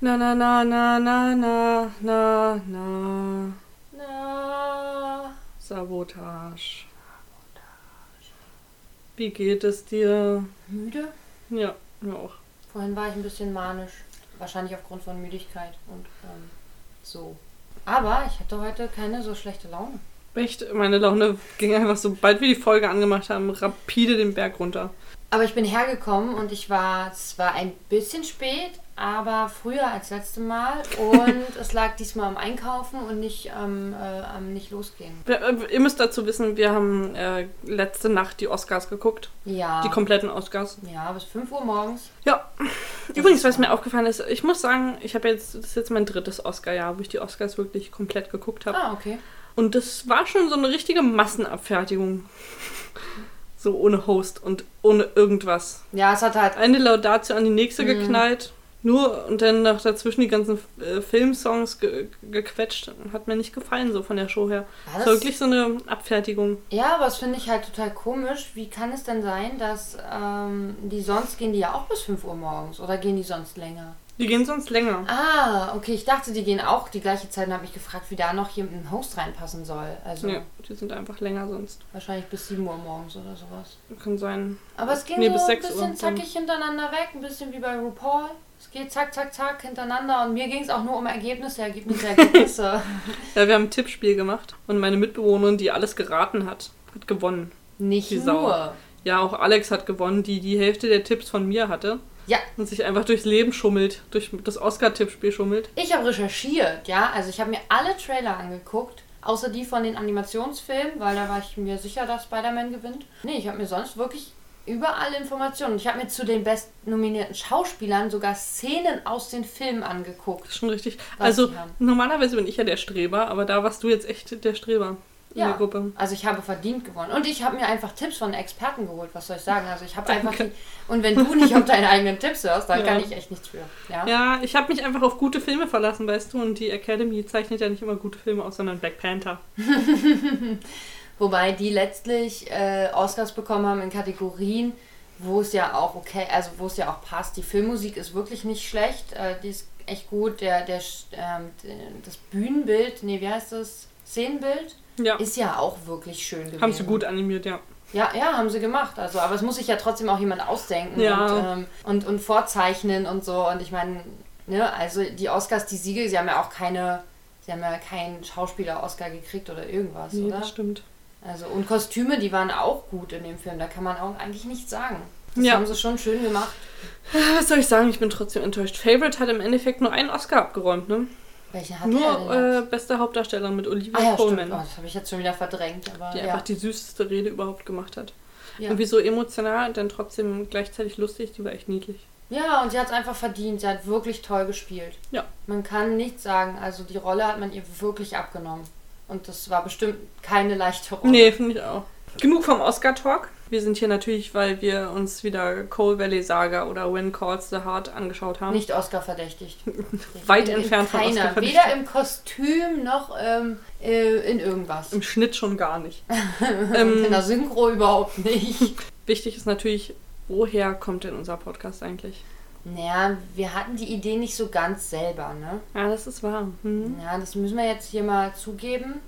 Na na na na na na na na. Na. Sabotage. Wie geht es dir? Müde? Ja, mir auch. Vorhin war ich ein bisschen manisch. Wahrscheinlich aufgrund von Müdigkeit und ähm, so. Aber ich hatte heute keine so schlechte Laune. Echt, meine Laune ging einfach, sobald wir die Folge angemacht haben, rapide den Berg runter. Aber ich bin hergekommen und ich war zwar ein bisschen spät, aber früher als letzte Mal. Und es lag diesmal am Einkaufen und nicht am, äh, am nicht losgehen. Äh, ihr müsst dazu wissen, wir haben äh, letzte Nacht die Oscars geguckt. Ja. Die kompletten Oscars. ja, bis 5 Uhr morgens. Ja. Übrigens, was mir aufgefallen ist, ich muss sagen, ich habe jetzt, das ist jetzt mein drittes Oscar-Jahr, wo ich die Oscars wirklich komplett geguckt habe. Ah, okay. Und das war schon so eine richtige Massenabfertigung. So ohne Host und ohne irgendwas. Ja, es hat halt. Eine Laudatio an die nächste Mhm. geknallt. Nur und dann noch dazwischen die ganzen äh, Filmsongs ge gequetscht. Hat mir nicht gefallen, so von der Show her. War Es war das- wirklich so eine Abfertigung. Ja, aber das finde ich halt total komisch. Wie kann es denn sein, dass ähm, die sonst gehen die ja auch bis 5 Uhr morgens oder gehen die sonst länger? Die gehen sonst länger. Ah, okay, ich dachte, die gehen auch die gleiche Zeit und habe mich gefragt, wie da noch jemand ein Host reinpassen soll. Also Nee, die sind einfach länger sonst. wahrscheinlich bis 7 Uhr morgens oder sowas. Kann sein. Aber es ging Nee, so bis ein 6 Uhr bisschen dann. zackig hintereinander weg, ein bisschen wie bei RuPaul. Es geht zack, zack, zack hintereinander und mir ging es auch nur um Ergebnisse, Ergebnisse, Ergebnisse. Ja, wir haben ein Tippspiel gemacht und meine Mitbewohnerin, die alles geraten hat, hat gewonnen. Nicht Die Sau. nur. Ja, auch Alex hat gewonnen, die die Hälfte der Tipps von mir hatte Ja, und sich einfach durchs Leben schummelt, durch das Oscar-Tippspiel schummelt. Ich habe recherchiert, ja. Also ich habe mir alle Trailer angeguckt, außer die von den Animationsfilmen, weil da war ich mir sicher, dass Spider-Man gewinnt. Nee, ich habe mir sonst wirklich überall Informationen. Ich habe mir zu den bestnominierten Schauspielern sogar Szenen aus den Filmen Das angeguckt. ist schon richtig. Also, normalerweise bin ich ja der Streber, aber da warst du jetzt echt der Streber in Ja, der Gruppe. also ich habe verdient gewonnen. Und ich habe mir einfach Tipps von Experten geholt, was soll ich sagen? Also ich habe einfach die, Und wenn du nicht auf deine eigenen Tipps hörst, dann Ja. kann ich echt nichts für. Ja? Ja, ich habe mich einfach auf gute Filme verlassen, weißt du, und die Academy zeichnet ja nicht immer gute Filme aus, sondern Black Panther. Wobei die letztlich äh, Oscars bekommen haben in Kategorien, wo es ja auch okay, also wo es ja auch passt. Die Filmmusik ist wirklich nicht schlecht, äh, die ist echt gut. Der, der, ähm, das Bühnenbild, nee, wie heißt das? Szenenbild Ja, ist ja auch wirklich schön gewesen. haben sie gut animiert, ja. Ja, ja, haben sie gemacht. Also, aber es muss sich ja trotzdem auch jemand ausdenken Ja. und, ähm, und, und vorzeichnen und so. Und ich meine, ne, also die Oscars, die Siege, sie haben ja auch keine, sie haben ja keinen Schauspieler-Oscar gekriegt oder irgendwas, Nee, oder? das stimmt. Also, und Kostüme, die waren auch gut in dem Film. Da kann man auch eigentlich nichts sagen. Das Ja. haben sie schon schön gemacht. Was soll ich sagen? Ich bin trotzdem enttäuscht. Favorite hat im Endeffekt nur einen Oscar abgeräumt, ne? Welchen hat Nur äh, beste Hauptdarstellerin mit Olivia Ah ja. Colman, Oh, das habe ich jetzt schon wieder verdrängt. Aber die ja. einfach die süßeste Rede überhaupt gemacht hat. Ja. Irgendwie so emotional und dann trotzdem gleichzeitig lustig. Die war echt niedlich. ja, und sie hat es einfach verdient. Sie hat wirklich toll gespielt. Ja. Man kann nichts sagen. Also die Rolle hat man ihr wirklich abgenommen. Und das war bestimmt keine leichte Rolle. Nee, finde ich auch. Genug vom Oscar-Talk. Wir sind hier natürlich, weil wir uns wieder Coal Valley Saga oder When Calls the Heart angeschaut haben. Nicht Oscar verdächtig. Weit In- in entfernt von. Oscar verdächtig. Weder im Kostüm noch ähm, äh, in irgendwas. Im Schnitt schon gar nicht. in ähm, der Synchro überhaupt nicht. wichtig ist natürlich, woher kommt denn unser Podcast eigentlich? Naja, wir hatten die Idee nicht so ganz selber, ne? Ja, das ist wahr. Hm. Ja, das müssen wir jetzt hier mal zugeben.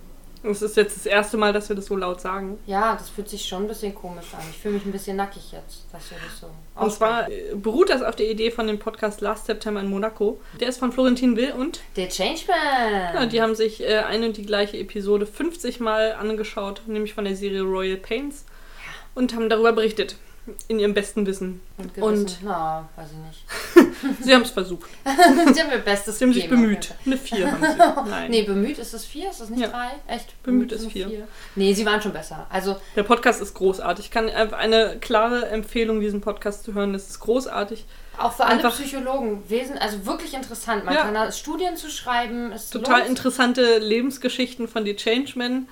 Es ist jetzt das erste Mal, dass wir das so laut sagen. Ja, das fühlt sich schon ein bisschen komisch an. Ich fühle mich ein bisschen nackig jetzt, dass wir das so Und zwar äh, beruht das auf der Idee von dem Podcast Last September in Monaco. Der ist von Florentin Will und Der Changeman! ja, die haben sich äh, eine und die gleiche Episode 50 Mal angeschaut, nämlich von der Serie Royal Pains. Und haben darüber berichtet. In ihrem besten Wissen. und, Gewissen. und- Na, weiß ich nicht. Sie haben es versucht. sie haben ihr Bestes Sie haben sich gegeben, bemüht. Eine 4 haben sie. Nein. Nee, bemüht ist es vier, ist es nicht Ja. drei? Echt? Bemüht ist nur vier. Nee, sie waren schon besser. Also, Der Podcast ist großartig. Ich kann einfach eine klare Empfehlung, diesen Podcast zu hören. Das ist großartig. auch für alle Einfach- Psychologen, Wesen, also wirklich interessant. Man Ja. kann da Studien zu schreiben. Total interessante Lebensgeschichten von die Changemen.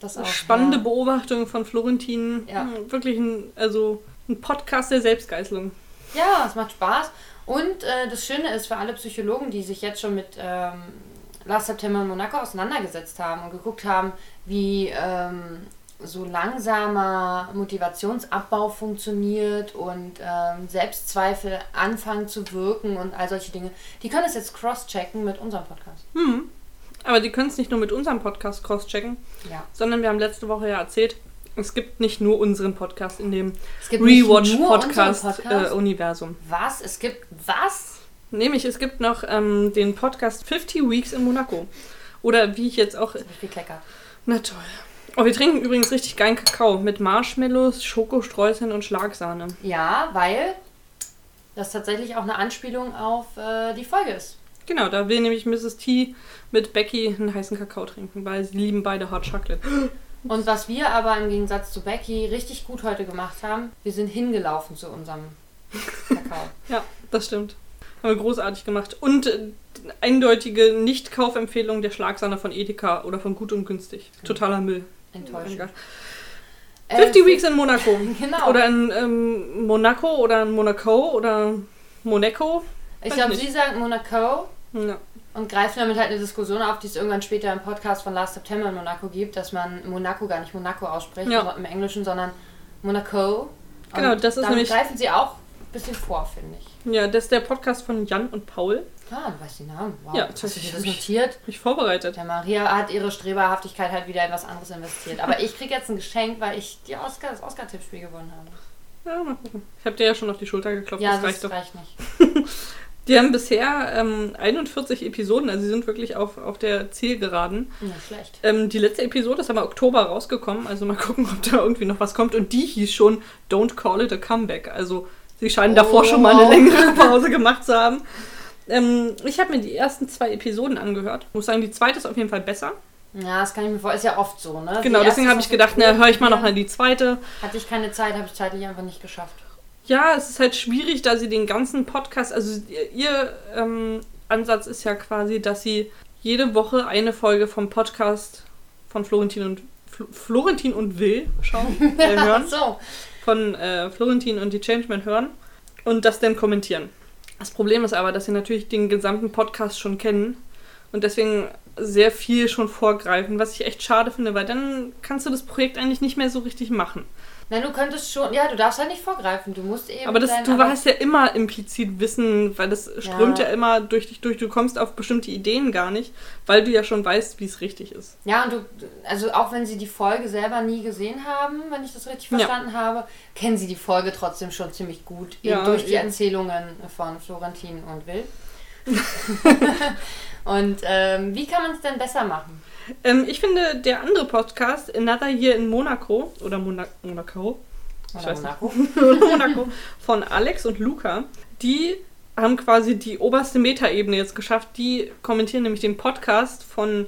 das auch, Spannende ja. Beobachtungen von Florentin. Ja. Hm, Wirklich ein, also ein Podcast der Selbstgeißelung. Ja, es macht Spaß. Und äh, das Schöne ist für alle Psychologen, die sich jetzt schon mit ähm, Last September in Monaco auseinandergesetzt haben und geguckt haben, wie ähm, so langsamer Motivationsabbau funktioniert und ähm, Selbstzweifel anfangen zu wirken und all solche Dinge. Die können es jetzt cross-checken mit unserem Podcast. Hm. Aber die können es nicht nur mit unserem Podcast cross-checken, Ja. sondern wir haben letzte Woche ja erzählt, es gibt nicht nur unseren Podcast in dem Rewatch-Podcast-Universum. Was? Es gibt was? Nämlich, es gibt noch ähm, den Podcast 50 Weeks in Monaco. Oder wie ich jetzt auch. Das ich gekleckert. Na toll. Oh, wir trinken übrigens richtig geilen Kakao mit Marshmallows, Schokostreuseln und Schlagsahne. Ja, weil das tatsächlich auch eine Anspielung auf äh, die Folge ist. Genau, da will nämlich Mrs. T mit Becky einen heißen Kakao trinken, weil sie lieben beide Hot Chocolate. Und was wir aber im Gegensatz zu Becky richtig gut heute gemacht haben, wir sind hingelaufen zu unserem Kakao. Ja, das stimmt. Haben wir großartig gemacht. Und äh, eindeutige Nicht-Kaufempfehlung der Schlagsahne von Edeka oder von Gut und Günstig. Totaler Müll. Enttäuschend. 50 Äh, Weeks in Monaco. Genau. Oder in ähm, Monaco oder in Monaco oder Monaco. ich glaube, sie sagt Monaco Ja. Und greifen damit halt eine Diskussion auf, die es irgendwann später im Podcast von Last September in Monaco gibt, dass man Monaco gar nicht Monaco ausspricht Ja. im Englischen, sondern Monaco. Genau, Und das ist nämlich- greifen sie auch ein bisschen vor, finde ich. ja, das ist der Podcast von Jan und Paul. Ah, du weißt die Namen. Wow. Ja, Hast du dir das notiert? Mich vorbereitet. Der Maria hat ihre Streberhaftigkeit halt wieder in was anderes investiert. Aber ich krieg jetzt ein Geschenk, weil ich die Oscar, das Oscar-Tippspiel gewonnen habe. Ja, mal gucken. Ich habe dir ja schon auf die Schulter geklopft, ja, das das reicht doch. reicht nicht. Die haben bisher ähm, 41 Episoden, also sie sind wirklich auf, auf der Zielgeraden. Nicht schlecht. Ähm, die letzte Episode ist aber Oktober rausgekommen, also mal gucken, ob da irgendwie noch was kommt. Und die hieß schon Don't Call It a Comeback. Also sie scheinen davor Oh. schon mal eine längere Pause gemacht zu haben. Ähm, ich habe mir die ersten zwei Episoden angehört. Muss sagen, die zweite ist auf jeden Fall besser. Ja, das kann ich mir vorstellen. Ist ja oft so, ne? Genau, deswegen habe ich gedacht, na, höre ich mal noch ja. mal die zweite. Hatte ich keine Zeit, habe ich zeitlich einfach nicht geschafft. Ja, es ist halt schwierig, da sie den ganzen Podcast, also ihr, ihr ähm, Ansatz ist ja quasi, dass sie jede Woche eine Folge vom Podcast von Florentin und Fl Florentin und Will schauen, äh, hören, so. von äh, Florentin und die Changeman hören und das dann kommentieren. Das Problem ist aber, dass sie natürlich den gesamten Podcast schon kennen und deswegen sehr viel schon vorgreifen, was ich echt schade finde, weil dann kannst du das Projekt eigentlich nicht mehr so richtig machen. Na, du könntest schon, ja, du darfst halt nicht vorgreifen. Du musst eben. Aber das, dein- du hast ja immer implizit Wissen, weil das strömt ja. Ja. immer durch dich durch. Du kommst auf bestimmte Ideen gar nicht, weil du ja schon weißt, wie es richtig ist. Ja, und du, also auch wenn sie die Folge selber nie gesehen haben, wenn ich das richtig Ja. verstanden habe, kennen sie die Folge trotzdem schon ziemlich gut. Eben Ja, durch die. Erzählungen von Florentin und Will. und ähm, wie kann man es denn besser machen? Ähm, ich finde, der andere Podcast, Another Year in Monaco, oder Mona Monaco, ich Oder weiß nicht. Monaco? oder Monaco, von Alex und Luca, die haben quasi die oberste Metaebene jetzt geschafft. Die kommentieren nämlich den Podcast von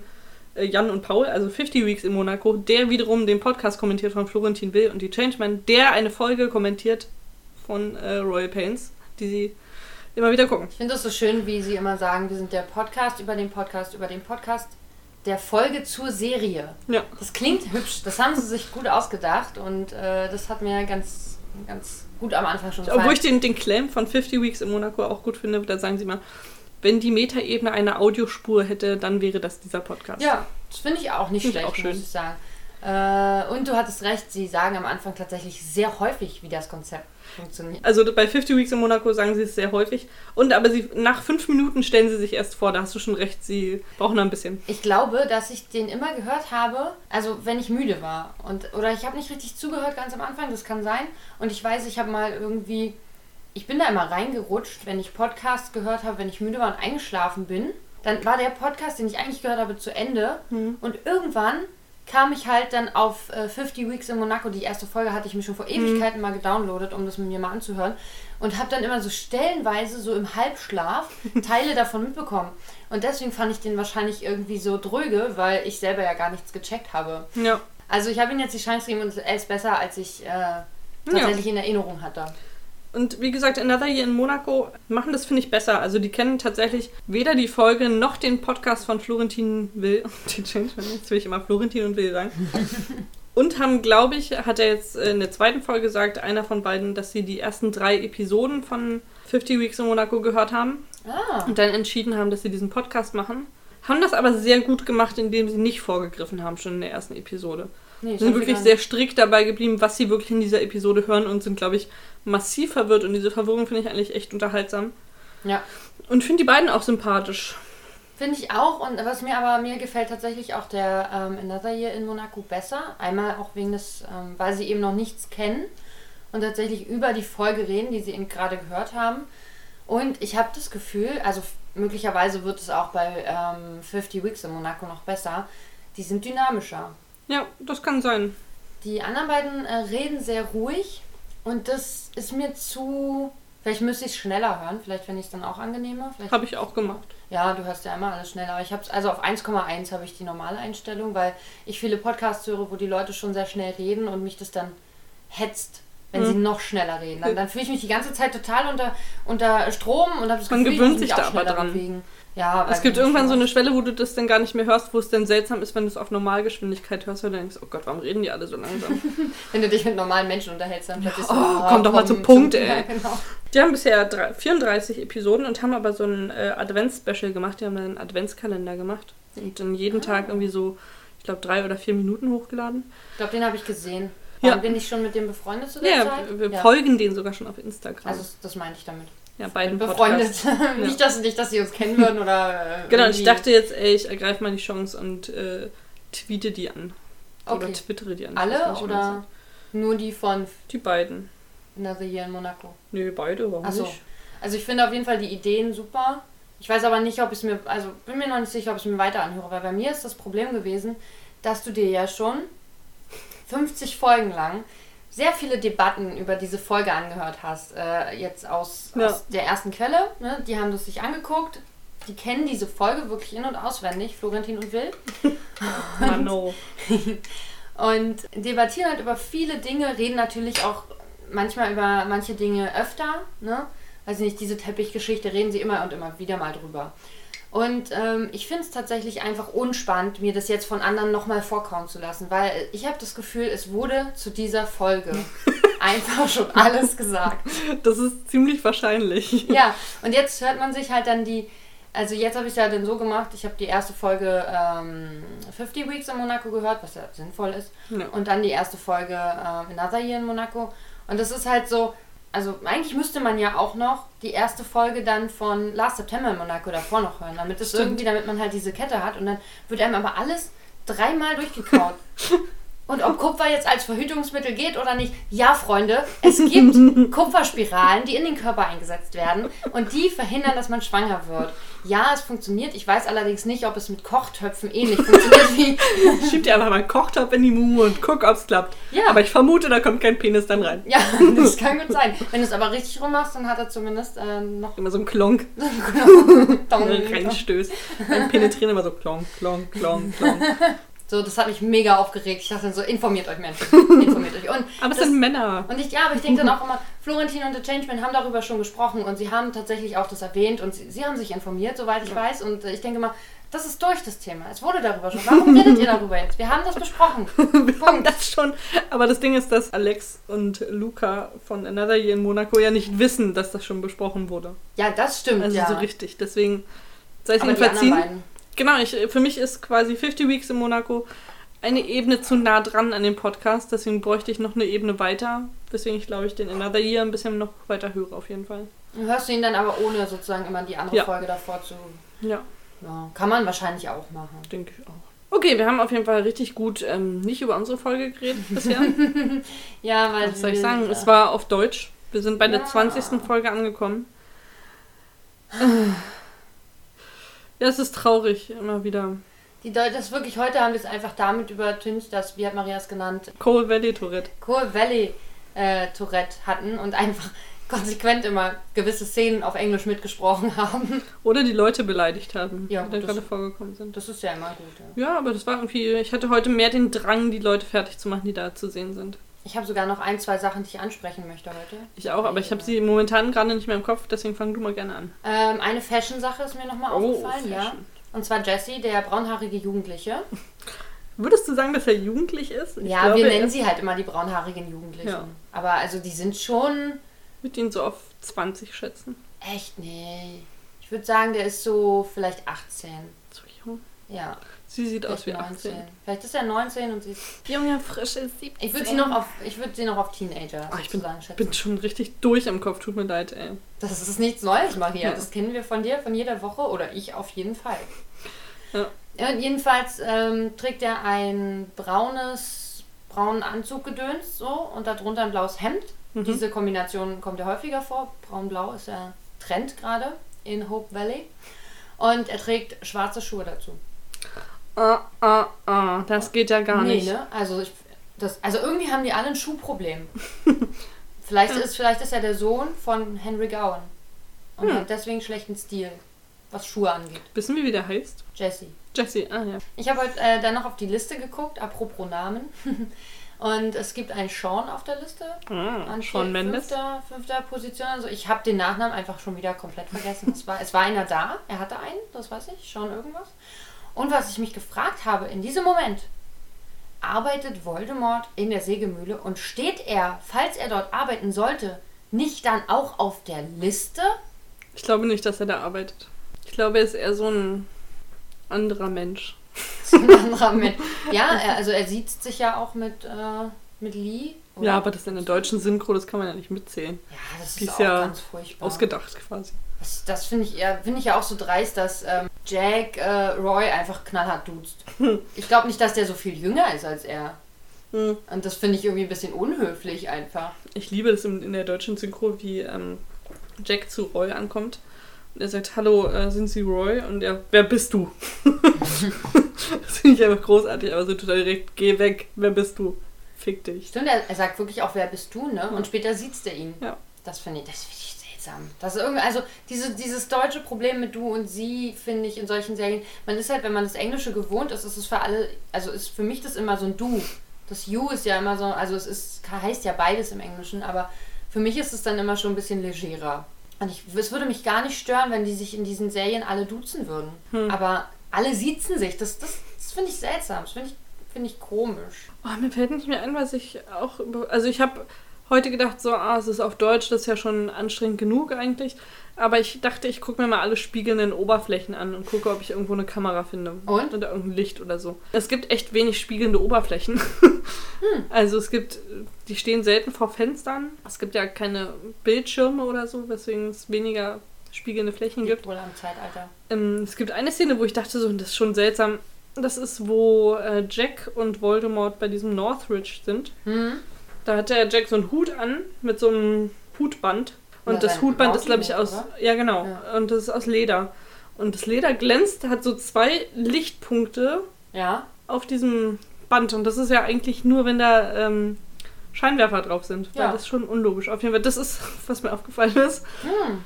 äh, Jan und Paul, also 50 Weeks in Monaco, der wiederum den Podcast kommentiert von Florentin Will und die Changeman, der eine Folge kommentiert von äh, Royal Pains, die sie immer wieder gucken. Ich finde es so schön, wie sie immer sagen, wir sind der Podcast über den Podcast über den Podcast der Folge zur Serie. Ja. Das klingt hübsch, das haben sie sich gut ausgedacht und äh, das hat mir ganz, ganz gut am Anfang schon gefallen. Obwohl ich den, den Claim von 50 Weeks in Monaco auch gut finde, da sagen sie mal, wenn die Metaebene eine Audiospur hätte, dann wäre das dieser Podcast. Ja, das finde ich auch nicht Finde ich schlecht, auch schön. muss ich sagen. Äh, und du hattest recht, sie sagen am Anfang tatsächlich sehr häufig, wie das Konzept funktioniert. Also bei 50 Weeks in Monaco sagen sie es sehr häufig. Und aber sie nach fünf Minuten stellen sie sich erst vor, da hast du schon recht, sie brauchen noch ein bisschen. Ich glaube, dass ich den immer gehört habe, also wenn ich müde war. Und, oder ich habe nicht richtig zugehört ganz am Anfang, das kann sein. Und ich weiß, ich habe mal irgendwie, ich bin da immer reingerutscht, wenn ich Podcasts gehört habe, wenn ich müde war und eingeschlafen bin. Dann war der Podcast, den ich eigentlich gehört habe, zu Ende. Und irgendwann kam ich halt dann auf äh, 50 Weeks in Monaco. Die erste Folge hatte ich mir schon vor Ewigkeiten mal gedownloadet, um das mit mir mal anzuhören. Und habe dann immer so stellenweise, so im Halbschlaf, Teile davon mitbekommen. Und deswegen fand ich den wahrscheinlich irgendwie so dröge, weil ich selber ja gar nichts gecheckt habe. Ja. Also ich habe ihn jetzt die Chance gegeben und er ist besser, als ich äh, tatsächlich in Erinnerung hatte. Und wie gesagt, Another Year in Monaco machen das, finde ich, besser. Also die kennen tatsächlich weder die Folge noch den Podcast von Florentin Will. Jetzt will ich immer Florentin und Will sagen. Und haben, glaube ich, hat er jetzt in der zweiten Folge gesagt, einer von beiden, dass sie die ersten drei Episoden von 50 Weeks in Monaco gehört haben Ah, und dann entschieden haben, dass sie diesen Podcast machen. Haben das aber sehr gut gemacht, indem sie nicht vorgegriffen haben, schon in der ersten Episode. Nee, sind wirklich sehr strikt dabei geblieben, was sie wirklich in dieser Episode hören und sind, glaube ich, massiv verwirrt. Und diese Verwirrung finde ich eigentlich echt unterhaltsam. Ja. Und finde die beiden auch sympathisch. Finde ich auch. Und was mir aber, mir gefällt tatsächlich auch der ähm, Another Year in Monaco besser. Einmal auch wegen des, ähm, weil sie eben noch nichts kennen und tatsächlich über die Folge reden, die sie eben gerade gehört haben. Und ich habe das Gefühl, also möglicherweise wird es auch bei ähm, 50 Weeks in Monaco noch besser, die sind dynamischer. Ja, das kann sein. Die anderen beiden äh, reden sehr ruhig und das ist mir zu. Vielleicht müsste ich es schneller hören, vielleicht finde ich es dann auch angenehmer. Habe ich auch gemacht. ja, du hörst ja immer alles schneller. Aber ich habe also auf 1,1 habe ich die normale Einstellung, weil ich viele Podcasts höre, wo die Leute schon sehr schnell reden und mich das dann hetzt, wenn Mhm. sie noch schneller reden. Dann, dann fühle ich mich die ganze Zeit total unter, unter Strom und habe das Man Gefühl, gewöhnt ich muss sich da aber dran. bewegen. Ja, Es gibt irgendwann so eine. Schwelle, wo du das dann gar nicht mehr hörst, wo es dann seltsam ist, wenn du es auf Normalgeschwindigkeit hörst, du denkst, oh Gott, warum reden die alle so langsam? Wenn du dich mit normalen Menschen unterhältst, dann plötzlich so, oh, komm doch mal zum Punkt, ey. Ja, genau. Die haben bisher drei- 34 Episoden und haben aber so ein äh, Advents-Special gemacht. Die haben einen Adventskalender gemacht und dann jeden Tag irgendwie so, ich glaube, drei oder vier Minuten hochgeladen. Ich glaube, den habe ich gesehen. Ja. Wir nicht schon mit dem befreundet zu der Ja, Zeit? wir ja. folgen denen sogar schon auf Instagram. Also das meinte ich damit. ja, beiden Befreundet. Podcasts. nicht, dass, nicht, dass sie uns kennen würden oder. Äh, Genau, und ich dachte jetzt, ey, ich ergreife mal die Chance und äh, tweete die an. Oder Okay. twittere die an. Ich Alle oder nur die von Die beiden. Another Year in Monaco? Nö, beide, warum Achso. nicht? Also ich finde auf jeden Fall die Ideen super. Ich weiß aber nicht, ob ich es mir, also bin mir noch nicht sicher, ob ich es mir weiter anhöre, weil bei mir ist das Problem gewesen, dass du dir ja schon 50 Folgen lang sehr viele Debatten über diese Folge angehört hast. Äh, jetzt aus, Ja. aus der ersten Quelle. Ne? Die haben das sich angeguckt. Die kennen diese Folge wirklich in- und auswendig, Florentin und Will. Mano. Und debattieren halt über viele Dinge, reden natürlich auch manchmal über manche Dinge öfter, ne? Weiß ich nicht, diese Teppichgeschichte reden sie immer und immer wieder mal drüber. Und ähm, ich finde es tatsächlich einfach unspannend, mir das jetzt von anderen nochmal vorkauen zu lassen, weil ich habe das Gefühl, es wurde zu dieser Folge einfach schon alles gesagt. Das ist ziemlich wahrscheinlich. Ja, und jetzt hört man sich halt dann die. Also jetzt habe ich es ja dann so gemacht, ich habe die erste Folge ähm, 50 Weeks in Monaco gehört, was ja sinnvoll ist. Ja. Und dann die erste Folge äh, Another Year in Monaco. Und das ist halt so, also eigentlich müsste man ja auch noch die erste Folge dann von Last September in Monaco davor noch hören, damit es irgendwie, damit man halt diese Kette hat und dann wird einem aber alles dreimal durchgekaut. Und ob Kupfer jetzt als Verhütungsmittel geht oder nicht, ja, Freunde, es gibt Kupferspiralen, die in den Körper eingesetzt werden und die verhindern, dass man schwanger wird. Ja, es funktioniert. Ich weiß allerdings nicht, ob es mit Kochtöpfen ähnlich funktioniert wie. Schieb dir einfach mal einen Kochtopf in die Mumu und guck, ob's klappt. Ja. Aber ich vermute, da kommt kein Penis dann rein. Ja, das kann gut sein. Wenn du es aber richtig rummachst, dann hat er zumindest äh, noch Immer so ein Klonk, reinstößt. Dann penetrieren immer so klonk, klonk, klonk, klonk. So, das hat mich mega aufgeregt. Ich dachte dann so, informiert euch Menschen. Informiert euch. Und Aber es sind Männer. Und ich, ja, aber ich denke dann auch immer, Florentin und The Changeman haben darüber schon gesprochen und sie haben tatsächlich auch das erwähnt und sie, sie haben sich informiert, soweit ich weiß. Und äh, ich denke mal, das ist durch das Thema. Es wurde darüber schon. Warum redet ihr darüber jetzt? Wir haben das besprochen. Wir haben das schon. Aber das Ding ist, dass Alex und Luca von Another Year in Monaco ja nicht wissen, dass das schon besprochen wurde. Ja, das stimmt. Also ja. so richtig. Deswegen sei es ihnen verziehen. Genau, ich, für mich ist quasi 50 Weeks in Monaco eine Ebene zu nah dran an dem Podcast. Deswegen bräuchte ich noch eine Ebene weiter. Weswegen ich, glaube ich, den Another Year ein bisschen noch weiter höre, auf jeden Fall. Hörst du ihn dann aber ohne sozusagen immer die andere Ja. Folge davor zu. Ja, Ja, kann man wahrscheinlich auch machen. denke ich auch. Okay, wir haben auf jeden Fall richtig gut ähm, nicht über unsere Folge geredet bisher. Ja, weil. Was soll ich sagen? Es war auf Deutsch. Wir sind bei der Ja. 20. Folge angekommen. Ja, es ist traurig, immer wieder. Die Deu das wirklich, heute haben wir es einfach damit übertüncht, dass, wie hat Maria es genannt, Coal Valley Tourette. Coal Valley äh, Tourette hatten und einfach konsequent immer gewisse Szenen auf Englisch mitgesprochen haben. Oder die Leute beleidigt haben, Ja, die da gerade vorgekommen sind. Das ist ja immer gut. Ja. Ja, aber das war irgendwie. Ich hatte heute mehr den Drang, die Leute fertig zu machen, die da zu sehen sind. Ich habe sogar noch ein, zwei Sachen, die ich ansprechen möchte heute. Ich auch, aber ich habe sie momentan gerade nicht mehr im Kopf, deswegen fang du mal gerne an. Ähm, eine Fashion-Sache ist mir nochmal aufgefallen, ja. Oh, Fashion. Und zwar Jessie, der braunhaarige Jugendliche. Würdest du sagen, dass er jugendlich ist? Ich ja, glaube, wir nennen sie halt immer die braunhaarigen Jugendlichen. Ja. Aber also die sind schon würde ihn so auf 20 schätzen. echt, nee. Ich würde sagen, der ist so vielleicht 18. So jung. Ja. Sie sieht aus wie Vielleicht 18. Vielleicht ist er 19 und sie ist. Junge, frische 17. Ich würde sie noch auf, ich würde sie noch auf Teenager Ah, ich bin, schätzen. bin schon richtig durch im Kopf, tut mir leid, ey. Das ist nichts Neues, Maria. Ja. Das kennen wir von dir, von jeder Woche oder ich auf jeden Fall. Ja. Und jedenfalls ähm, trägt er ein braunes, braunen Anzuggedöns so und darunter ein blaues Hemd. Mhm. Diese Kombination kommt ja häufiger vor. Braun-blau ist ja Trend gerade in Hope Valley. Und er trägt schwarze Schuhe dazu. Ah, ah, ah, das geht ja gar nee, nicht. ne? Also, ich, das, also irgendwie haben die alle ein Schuhproblem. vielleicht, ist, vielleicht ist er der Sohn von Henry Gowan. Und Hm. hat deswegen schlechten Stil, was Schuhe angeht. Wissen wir, wie der heißt? Jesse. Jesse, ah ja. Ich habe heute äh, dann noch auf die Liste geguckt, apropos Namen. Und es gibt einen Sean auf der Liste. Ah, An Shawn Mendes. Fünfter, fünfter Position. Also ich habe den Nachnamen einfach schon wieder komplett vergessen. es, war, es war einer da, er hatte einen, das weiß ich, Sean irgendwas. Und was ich mich gefragt habe, in diesem Moment, arbeitet Voldemort in der Sägemühle und steht er, falls er dort arbeiten sollte, nicht dann auch auf der Liste? Ich glaube nicht, dass er da arbeitet. Ich glaube, er ist eher so ein anderer Mensch. So ein anderer Mensch. Ja, er, also er sieht sich ja auch mit, äh, mit Lee. oder? Ja, aber das in der deutschen Synchro, das kann man ja nicht mitzählen. Ja, das Die ist ist auch ja ganz furchtbar. Ausgedacht quasi. Das, das finde ich, ja, find ich ja auch so dreist, dass ähm, Jack äh, Roy einfach knallhart duzt. Ich glaube nicht, dass der so viel jünger ist als er. Hm. Und das finde ich irgendwie ein bisschen unhöflich einfach. Ich liebe das in, in der deutschen Synchro, wie ähm, Jack zu Roy ankommt. Und er sagt, hallo, äh, sind Sie Roy? Und er, wer bist du? das finde ich einfach großartig, aber so total direkt, geh weg, wer bist du? Fick dich. Stimmt, er, er sagt wirklich auch, wer bist du, ne? Und später sieht er ihn. Ja. Das finde ich, das finde ich seltsam. Das ist irgendwie, also diese, dieses deutsche Problem mit du und sie, finde ich, in solchen Serien, man ist halt, wenn man das Englische gewohnt ist, ist es für alle, also ist für mich das immer so ein du. Das you ist ja immer so, also es ist, heißt ja beides im Englischen, aber für mich ist es dann immer schon ein bisschen legerer. Und ich, es würde mich gar nicht stören, wenn die sich in diesen Serien alle duzen würden. Hm. Aber alle siezen sich. Das, das, das finde ich seltsam. Das finde ich, finde ich komisch. Oh, mir fällt nicht mehr ein, was ich auch. Also, ich habe heute gedacht, so, ah, es ist auf Deutsch, das ist ja schon anstrengend genug eigentlich. Aber ich dachte, ich gucke mir mal alle spiegelnden Oberflächen an und gucke, ob ich irgendwo eine Kamera finde. Und? Oder irgendein Licht oder so. Es gibt echt wenig spiegelnde Oberflächen. Also es gibt, die stehen selten vor Fenstern. Es gibt ja keine Bildschirme oder so, weswegen es weniger spiegelnde Flächen gibt. Wohl am Zeitalter. Ähm, es gibt eine Szene, wo ich dachte, so, das ist schon seltsam. Das ist, wo äh, Jack und Voldemort bei diesem Northridge sind. Hm? Da hat der Jack so einen Hut an mit so einem Hutband. Und Ja, das Hutband ist, glaube ich, aus. oder? Ja, genau. Ja. Und das ist aus Leder. Und das Leder glänzt, hat so zwei Lichtpunkte Ja. auf diesem Band. Und das ist ja eigentlich nur, wenn da ähm, Scheinwerfer drauf sind. Weil Ja. das ist schon unlogisch. Auf jeden Fall, das ist, was mir aufgefallen ist. Hm.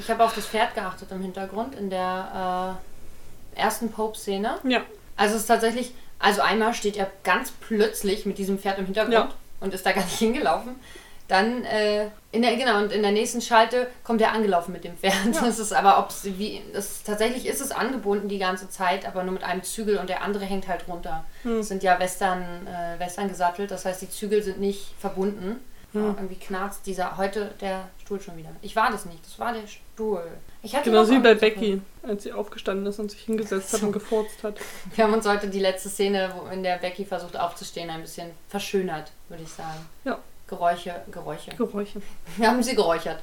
Ich habe auf das Pferd geachtet im Hintergrund in der äh, ersten Pope-Szene. Ja. Also es ist tatsächlich, also einmal steht er ganz plötzlich mit diesem Pferd im Hintergrund Ja. Und ist da gar nicht hingelaufen. Dann, äh, in der, genau, und in der nächsten Schalte kommt er angelaufen mit dem Pferd. Ja. Das ist aber, ob wie, das, tatsächlich ist es angebunden die ganze Zeit, aber nur mit einem Zügel und der andere hängt halt runter. Hm. Das sind ja Western, äh, Western gesattelt, das heißt, die Zügel sind nicht verbunden. Hm. Ja, irgendwie knarzt dieser, heute der Stuhl schon wieder. Ich war das nicht, das war der Stuhl. Ich hatte Genau noch wie bei Becky, als sie aufgestanden ist und sich hingesetzt hat und gefurzt hat. Wir haben uns heute die letzte Szene, in der Becky versucht aufzustehen, ein bisschen verschönert, würde ich sagen. Ja. Geräusche, Geräusche. Geräusche. Wir haben sie geräuchert.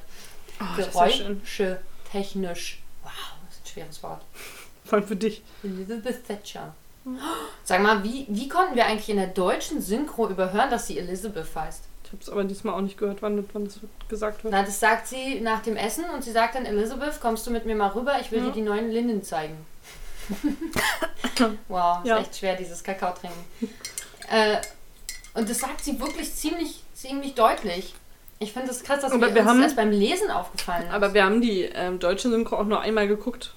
Oh. Geräusche, technisch. Wow, das ist ein schweres Wort. Vor allem für dich. Elizabeth Thatcher. Sag mal, wie, wie konnten wir eigentlich in der deutschen Synchro überhören, dass sie Elizabeth heißt? Ich habe es aber diesmal auch nicht gehört, wann, wann das gesagt wird. Na, das sagt sie nach dem Essen und sie sagt dann, Elizabeth, kommst du mit mir mal rüber? Ich will Ja. dir die neuen Linnen zeigen. wow, ist Ja. echt schwer, dieses Kakao trinken. äh, und das sagt sie wirklich ziemlich, ziemlich deutlich. Ich finde das krass, dass Aber mir wir uns haben- erst beim Lesen aufgefallen ist. Aber wir haben die ähm, deutsche Synchro auch nur einmal geguckt.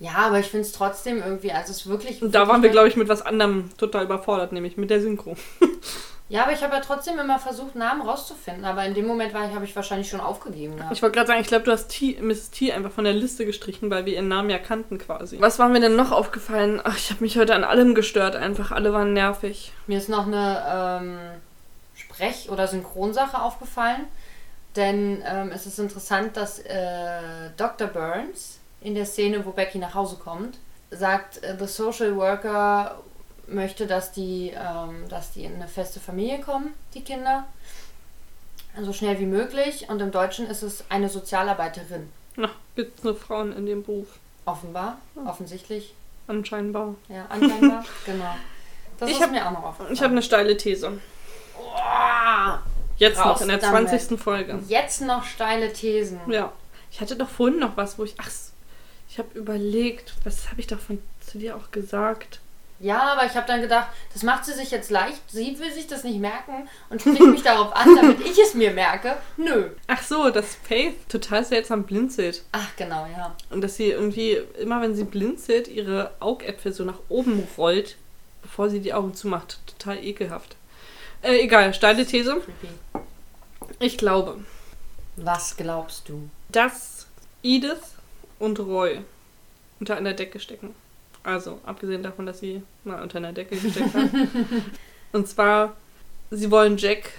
ja, aber ich finde es trotzdem irgendwie, also es ist wirklich... Und da waren wir, glaube ich, mit was anderem total überfordert, nämlich mit der Synchro. Ja, aber ich habe ja trotzdem immer versucht, Namen rauszufinden. Aber in dem Moment war ich, habe ich wahrscheinlich schon aufgegeben. gehabt. Ich wollte gerade sagen, ich glaube, du hast T, Mrs. T einfach von der Liste gestrichen, weil wir ihren Namen ja kannten quasi. Was war mir denn noch aufgefallen? Ach, ich habe mich heute an allem gestört einfach. Alle waren nervig. Mir ist noch eine ähm, Sprech- oder Synchronsache aufgefallen. Denn ähm, es ist interessant, dass äh, Dr. Burns in der Szene, wo Becky nach Hause kommt, sagt äh, The Social Worker möchte, dass die, ähm, dass die in eine feste Familie kommen, die Kinder. So schnell wie möglich. Und im Deutschen ist es eine Sozialarbeiterin. Na, gibt es nur Frauen in dem Beruf? Offenbar, offensichtlich. Anscheinbar. Ja, anscheinbar, genau. Das Ich ist hab- mir auch noch aufgefallen. Ich habe eine steile These. Boah, Jetzt noch, in der damit. 20. Folge. jetzt noch steile Thesen. Ja. Ich hatte doch vorhin noch was, wo ich. Ach, ich habe überlegt, was habe ich doch von, zu dir auch gesagt? Ja, aber ich habe dann gedacht, das macht sie sich jetzt leicht. Sie will sich das nicht merken und spricht mich darauf an, damit ich es mir merke. Nö. Ach so, dass Faith total seltsam blinzelt. Ach, genau, ja. Und dass sie irgendwie, immer wenn sie blinzelt, ihre Augäpfel so nach oben rollt, bevor sie die Augen zumacht. Total ekelhaft. Äh, egal, steile These. Ich glaube, Was glaubst du? dass Edith und Roy unter einer Decke stecken. Also, abgesehen davon, dass sie mal unter einer Decke gesteckt haben. und zwar, sie wollen Jack.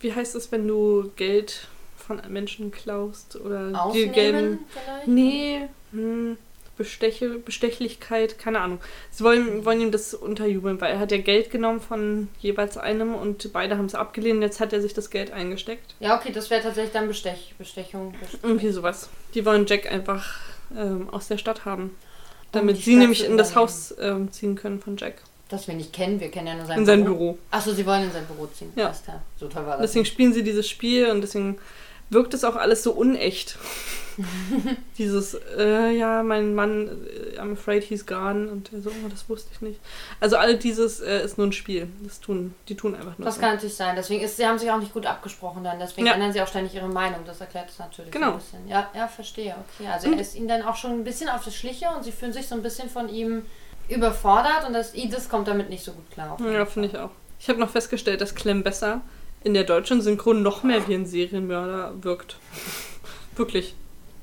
Wie heißt es, wenn du Geld von Menschen klaust? Oder dir vielleicht? Nee, hm, Besteche, Bestechlichkeit, keine Ahnung. Sie wollen, wollen ihm das unterjubeln, weil er hat ja Geld genommen von jeweils einem und beide haben es abgelehnt. Jetzt hat er sich das Geld eingesteckt. Ja, okay, das wäre tatsächlich dann Bestech, Bestechung. Bestechung. Irgendwie sowas. Die wollen Jack einfach ähm, aus der Stadt haben. Damit sie nämlich in das. Haus ähm, ziehen können von Jack. Das wir nicht kennen, wir kennen ja nur sein In sein Büro. Achso, sie wollen in sein Büro ziehen. Ja. So toll war das. Deswegen spielen sie dieses Spiel und deswegen wirkt es auch alles so unecht. Dieses, äh, ja, mein Mann, äh, I'm afraid he's gone und er so, oh, das wusste ich nicht. Also all dieses äh, ist nur ein Spiel. Das tun, die tun einfach nur Das so. kann natürlich sein. Deswegen ist, sie haben sich auch nicht gut abgesprochen dann. Deswegen Ja. ändern sie auch ständig ihre Meinung. Das erklärt es natürlich so Genau. ein bisschen. Ja, ja, verstehe. Okay. Also Und- er ist ihnen dann auch schon ein bisschen auf die Schliche und sie fühlen sich so ein bisschen von ihm überfordert und das Edith kommt damit nicht so gut klar. Ja, finde ich auch. Ich habe noch festgestellt, dass Clem besser in der deutschen Synchron noch mehr wie ein Serienmörder wirkt. Wirklich.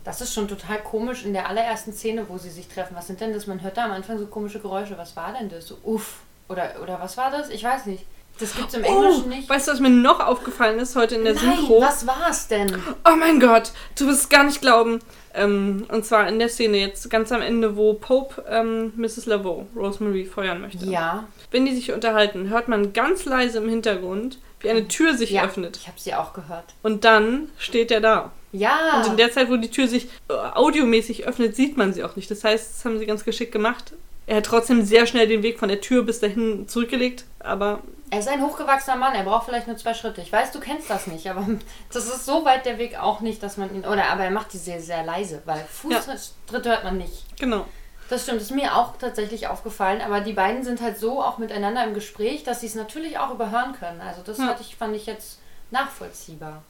Das ist schon total komisch in der allerersten Szene, wo sie sich treffen. Was sind denn das? Man hört da am Anfang so komische Geräusche. Was war denn das? So uff. Oder, oder was war das? Ich weiß nicht. Das gibt's im Englischen Oh, nicht. weißt du, was mir noch aufgefallen ist heute in der Nein, Synchro? was war's denn? Oh mein Gott, du wirst es gar nicht glauben. Ähm, und zwar in der Szene jetzt ganz am Ende, wo Pope ähm, Mrs. Laveau, Rosemary, feuern möchte. Ja, Wenn die sich unterhalten, hört man ganz leise im Hintergrund, wie eine Tür sich ja. öffnet. Ich habe sie auch gehört. Und dann steht er da. Ja. Und in der Zeit, wo die Tür sich äh, audiomäßig öffnet, sieht man sie auch nicht. Das heißt, das haben sie ganz geschickt gemacht. Er hat trotzdem sehr schnell den Weg von der Tür bis dahin zurückgelegt, aber Er ist ein hochgewachsener Mann, er braucht vielleicht nur zwei Schritte. Ich weiß, du kennst das nicht, aber das ist so weit der Weg auch nicht, dass man ihn. Oder aber er macht die sehr, sehr leise, weil Fußtritte hört man nicht. genau. Das stimmt, ist mir auch tatsächlich aufgefallen, aber die beiden sind halt so auch miteinander im Gespräch, dass sie es natürlich auch überhören können. Also das Ja. ich, fand ich jetzt nachvollziehbar.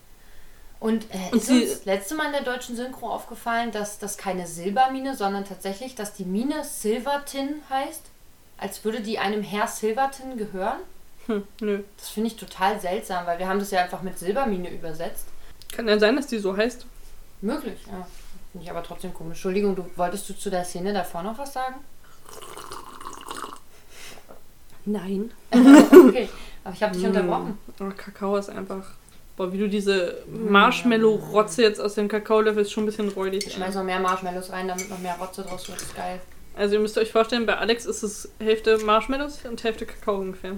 Und, äh, Und ist uns letzte Mal in der deutschen Synchro aufgefallen, dass das keine Silbermine, sondern tatsächlich, dass die Mine Silvertin heißt? Als würde die einem Herr Silvertin gehören? Hm, nö. Das finde ich total seltsam, weil wir haben das ja einfach mit Silbermine übersetzt. Kann ja sein, dass die so heißt. Möglich, ja. Finde ich aber trotzdem komisch. Entschuldigung, du wolltest du zu der Szene davor noch was sagen? Nein. okay, aber ich habe dich Mm. unterbrochen. Oh, Kakao ist einfach. Boah, wie du diese Marshmallow-Rotze jetzt aus dem Kakao löffelst, ist schon ein bisschen räudig. Ich schmeiß noch mehr Marshmallows rein, damit noch mehr Rotze draus wird. Ist geil. Also ihr müsst euch vorstellen, bei Alex ist es Hälfte Marshmallows und Hälfte Kakao ungefähr.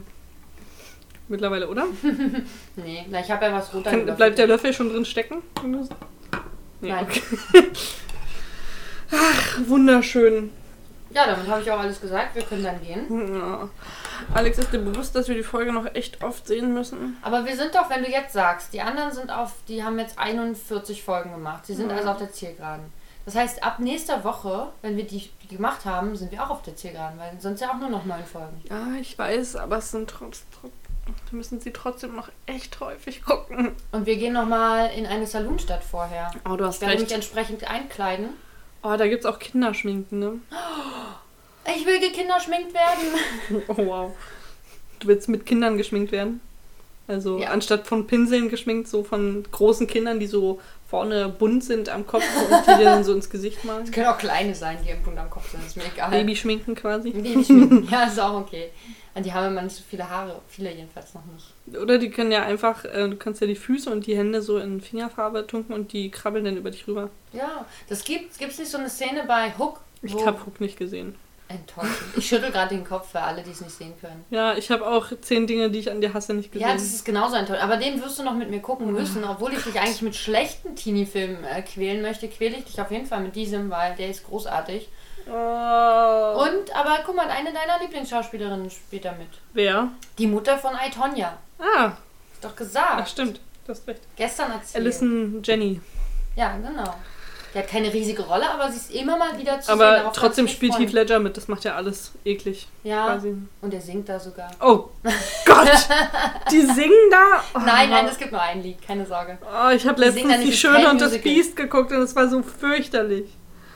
Mittlerweile, oder? Nee, na, ich habe ja was runter. Kann, bleibt der Löffel schon drin stecken? Nee, Nein. okay. Ach, wunderschön. Ja, damit habe ich auch alles gesagt. Wir können dann gehen. Ja. Alex, ist dir bewusst, dass wir die Folge noch echt oft sehen müssen? Aber wir sind doch, wenn du jetzt sagst, die anderen sind auf, die haben jetzt 41 Folgen gemacht. Sie sind Mhm. also auf der Zielgeraden. Das heißt, ab nächster Woche, wenn wir die, gemacht haben, sind wir auch auf der Zielgeraden, weil sonst ja auch nur noch neun Folgen. Ja, ich weiß, aber es sind trotzdem. Wir müssen sie trotzdem noch echt häufig gucken. Und wir gehen nochmal in eine Saloonstadt vorher. Oh, du Ich hast werde mich recht. entsprechend einkleiden. Oh, da gibt's auch Kinderschminken, ne? Ich will gekinderschminkt werden. Oh, wow. Du willst mit Kindern geschminkt werden? Also Ja. anstatt von Pinseln geschminkt, so von großen Kindern, die so vorne bunt sind am Kopf und die dir dann so ins Gesicht malen. Es können auch kleine sein, die Punkt am Kopf sind. Ist mir egal. Babyschminken quasi. Babyschminken. ja, ist auch okay. Und die haben immer nicht so viele Haare. Viele jedenfalls noch nicht. Oder die können ja einfach, äh, du kannst ja die Füße und die Hände so in Fingerfarbe tunken und die krabbeln dann über dich rüber. Ja, das gibt es nicht so eine Szene bei Hook. Ich wo- hab Hook nicht gesehen. Enttäuschend. Ich schüttel gerade den Kopf für alle, die es nicht sehen können. Ja, ich habe auch zehn Dinge, die ich an dir hasse, nicht gesehen. Ja, das ist genauso enttäuschend. Aber den wirst du noch mit mir gucken müssen. Obwohl ich dich eigentlich mit schlechten Teenie-Filmen äh, quälen möchte, quäle ich dich auf jeden Fall mit diesem, weil der ist großartig. Oh. Und, aber guck mal, eine deiner Lieblingsschauspielerinnen spielt da mit. Wer? Die Mutter von Aitonia. Ah, Ist doch ach gesagt. stimmt. Du hast recht. Gestern erzählt. Alison Jenny. Ja, genau. Die hat keine riesige Rolle, aber sie ist immer mal wieder zu sehen. Aber Darauf trotzdem spielt Heath. Ledger mit. Das macht ja alles eklig. Ja, Quasi. und er singt da sogar. Oh Gott! Die singen da? Oh. Nein, nein, es gibt nur ein Lied, keine Sorge. Oh, ich habe letztens Die Schöne und das. Biest geguckt und es war so fürchterlich.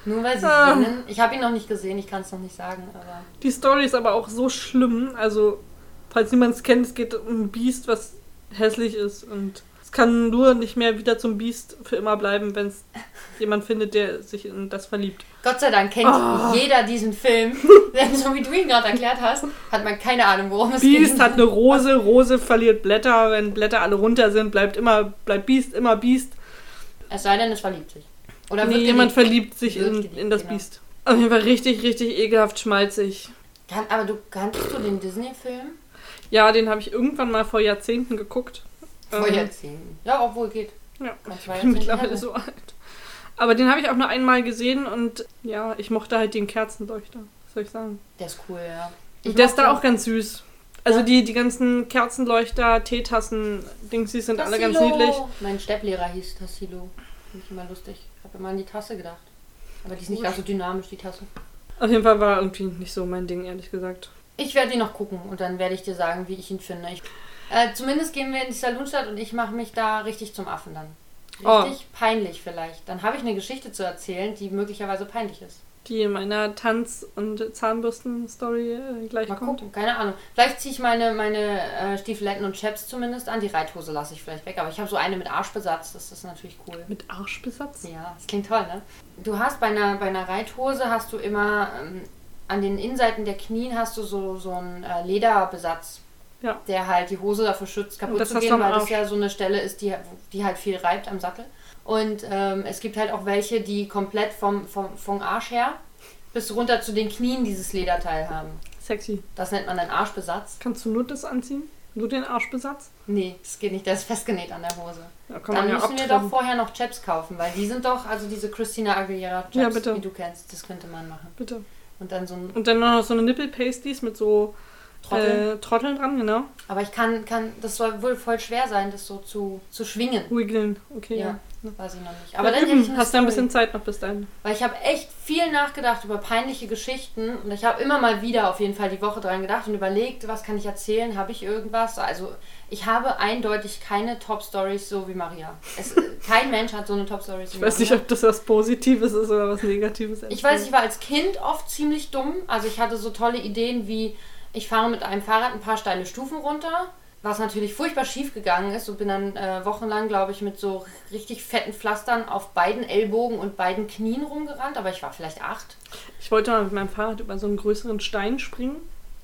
Nur weil sie Ah. singen. Ich habe ihn noch nicht gesehen, ich kann es noch nicht sagen, aber. Die Story ist aber auch so schlimm. Also, falls niemand es kennt, es geht um ein Biest, was hässlich ist. Und kann nur nicht mehr wieder zum Biest für immer bleiben, wenn es jemand findet, der sich in das verliebt. Gott sei Dank kennt Ah. jeder diesen Film. Denn so wie du ihn gerade erklärt hast, hat man keine Ahnung, worum es Biest geht. hat eine Rose, Rose verliert Blätter. Wenn Blätter alle runter sind, bleibt immer bleibt Biest immer Biest. Es sei denn, es verliebt sich. Oder Nee, jemand verliebt sich in, geliebt, in das genau. Biest. Auf jeden Fall richtig, richtig ekelhaft schmalzig. Kann, aber du kanntest du den Disney-Film? Ja, den habe ich irgendwann mal vor Jahrzehnten geguckt. Vor Ähm. Ja, obwohl geht. Ja, ich bin mittlerweile so alt. Aber den habe ich auch nur einmal gesehen und ja, ich mochte halt den Kerzenleuchter. Was soll ich sagen? Der ist cool, ja. Und der ist da auch ganz süß. Also Ja. die, die ganzen Kerzenleuchter, Teetassen, Dings, die sind alle ganz Tassilo. niedlich. Mein Stepplehrer hieß Tassilo. Finde ich immer lustig. Ich habe immer an die Tasse gedacht. Aber die ist nicht ganz so dynamisch, die Tasse. Auf jeden Fall war irgendwie nicht so mein Ding, ehrlich gesagt. Ich werde ihn noch gucken und dann werde ich dir sagen, wie ich ihn finde. Ich, äh, zumindest gehen wir in die Saloonstadt und ich mache mich da richtig zum Affen dann. Oh. Richtig peinlich vielleicht. Dann habe ich eine Geschichte zu erzählen, die möglicherweise peinlich ist. Die in meiner Tanz- und Zahnbürsten-Story äh, gleich Mal kommt. gucken, keine Ahnung. Vielleicht ziehe ich meine, meine äh, Stiefeletten und Chaps zumindest an. Die Reithose lasse ich vielleicht weg. Aber ich habe so eine mit Arschbesatz, das ist natürlich cool. Mit Arschbesatz? Ja, das klingt toll, ne? Du hast bei einer, bei einer Reithose hast du immer ähm, an den Innenseiten der Knien hast du so, so einen äh, Lederbesatz. Ja. Der halt die Hose davor schützt, kaputt zu gehen, weil das ja so eine Stelle ist, die, die halt viel reibt am Sattel. Und ähm, es gibt halt auch welche, die komplett vom, vom, vom Arsch her bis runter zu den Knien dieses Lederteil haben. Sexy. Das nennt man dann Arschbesatz. Kannst du nur das anziehen? Nur den Arschbesatz? Nee, das geht nicht, der ist festgenäht an der Hose. Kann Dann ja müssen wir doch vorher noch Chaps kaufen, weil die sind doch, also diese Christina Aguilera Chaps, Ja, die du kennst, das könnte man machen. Bitte. Und dann so ein Und dann noch so eine Nippel-Pasties mit so Trottel. Äh, Trotteln dran, genau. Aber ich kann, kann, das soll wohl voll schwer sein, das so zu, zu schwingen. Wiggeln. Okay, Ja, ja. weiß ich noch nicht. Aber Aber dann hätte ich eine hast du ein bisschen Zeit noch bis dahin. Weil ich habe echt viel nachgedacht über peinliche Geschichten und ich habe immer mal wieder auf jeden Fall die Woche dran gedacht und überlegt, was kann ich erzählen, habe ich irgendwas? Also ich habe eindeutig keine Top-Stories so wie Maria. Es, kein Mensch hat so eine Top-Story wie Ich weiß nicht, ob das was Positives ist oder was Negatives. Ich weiß, ich war als Kind oft ziemlich dumm. Also ich hatte so tolle Ideen wie, ich fahre mit einem Fahrrad ein paar steile Stufen runter, was natürlich furchtbar schief gegangen ist und bin dann äh, wochenlang, glaube ich, mit so richtig fetten Pflastern auf beiden Ellbogen und beiden Knien rumgerannt, aber ich war vielleicht acht. Ich wollte mal mit meinem Fahrrad über so einen größeren Stein springen.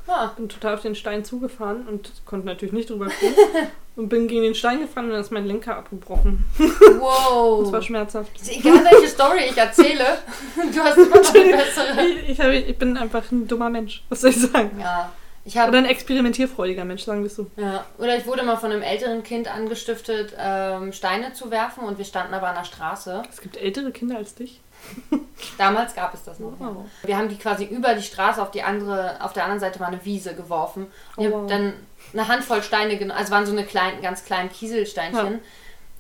Ja, Bin total auf den Stein zugefahren und konnte natürlich nicht drüber springen. und bin gegen den Stein gefahren und dann ist mein Lenker abgebrochen. wow. Das war schmerzhaft. Egal, welche Story ich erzähle, du hast immer noch eine bessere. Ich, ich, ich bin einfach ein dummer Mensch. Was soll ich sagen? Ja, ich habe Oder ein experimentierfreudiger Mensch, sagen wir so. Ja, oder ich wurde mal von einem älteren Kind angestiftet, ähm, Steine zu werfen und wir standen aber an der Straße. Es gibt ältere Kinder als dich. Damals gab es das noch. ja. Wow. Wir haben die quasi über die Straße auf die andere, auf der anderen Seite war eine Wiese geworfen. Und Oh, wow. dann eine Handvoll Steine genommen, also waren so eine kleinen, ganz kleinen Kieselsteinchen. Eine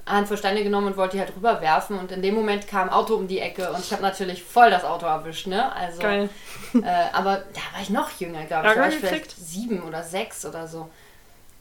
Handvoll Steine genommen und wollte die halt rüberwerfen und in dem Moment kam ein Auto um die Ecke und ich habe natürlich voll das Auto erwischt, ne? Also, Geil. Äh, aber da war ich noch jünger, glaube ich. Da war ich vielleicht sieben oder sechs oder so.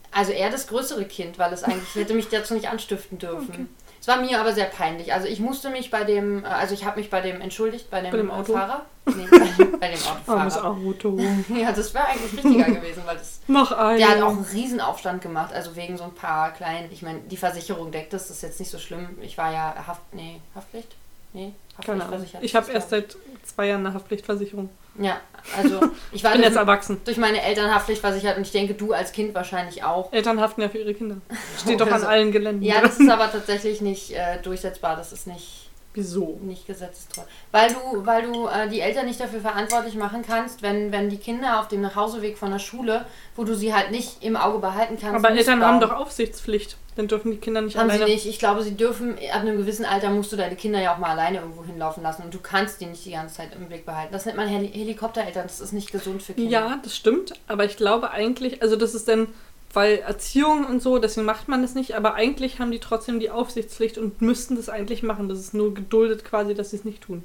Also eher das größere Kind, weil es eigentlich ich hätte mich dazu nicht anstiften dürfen. Es war mir aber sehr peinlich. Also ich musste mich bei dem, äh, also ich habe mich bei dem entschuldigt, bei dem, Bei dem äh, Auto? Fahrer. Nee, bei, bei dem Armes Autofahrer. Auto. Ja, das wäre eigentlich richtiger gewesen, weil das, Noch ein. der hat auch einen riesen Aufstand gemacht, also wegen so ein paar kleinen, ich meine, die Versicherung deckt das, das ist jetzt nicht so schlimm. Ich war ja Haft, nee, Haftpflicht? Nee. Haftpflichtversichert. Ich habe erst seit zwei Jahren eine Haftpflichtversicherung. Ja, also ich war Ich bin durch, jetzt erwachsen. durch meine Eltern haftpflichtversichert und ich denke, du als Kind wahrscheinlich auch. Eltern haften ja für ihre Kinder. Steht doch Oder an so. allen Geländen. Ja, das ist aber tatsächlich nicht äh, durchsetzbar. Das ist nicht. Wieso? nicht gesetzestreu. Weil du, weil du äh, die Eltern nicht dafür verantwortlich machen kannst, wenn, wenn die Kinder auf dem Nachhauseweg von der Schule, wo du sie halt nicht im Auge behalten kannst. Aber Eltern haben doch Aufsichtspflicht. Dann dürfen die Kinder nicht Haben sie alleine. nicht. Ich glaube, sie dürfen, ab einem gewissen Alter musst du deine Kinder ja auch mal alleine irgendwo hinlaufen lassen und du kannst die nicht die ganze Zeit im Blick behalten. Das nennt man Heli Helikoptereltern, das ist nicht gesund für Kinder. Ja, das stimmt. Aber ich glaube eigentlich, also das ist dann, weil Erziehung und so, deswegen macht man das nicht. Aber eigentlich haben die trotzdem die Aufsichtspflicht und müssten das eigentlich machen. Das ist nur geduldet quasi, dass sie es nicht tun.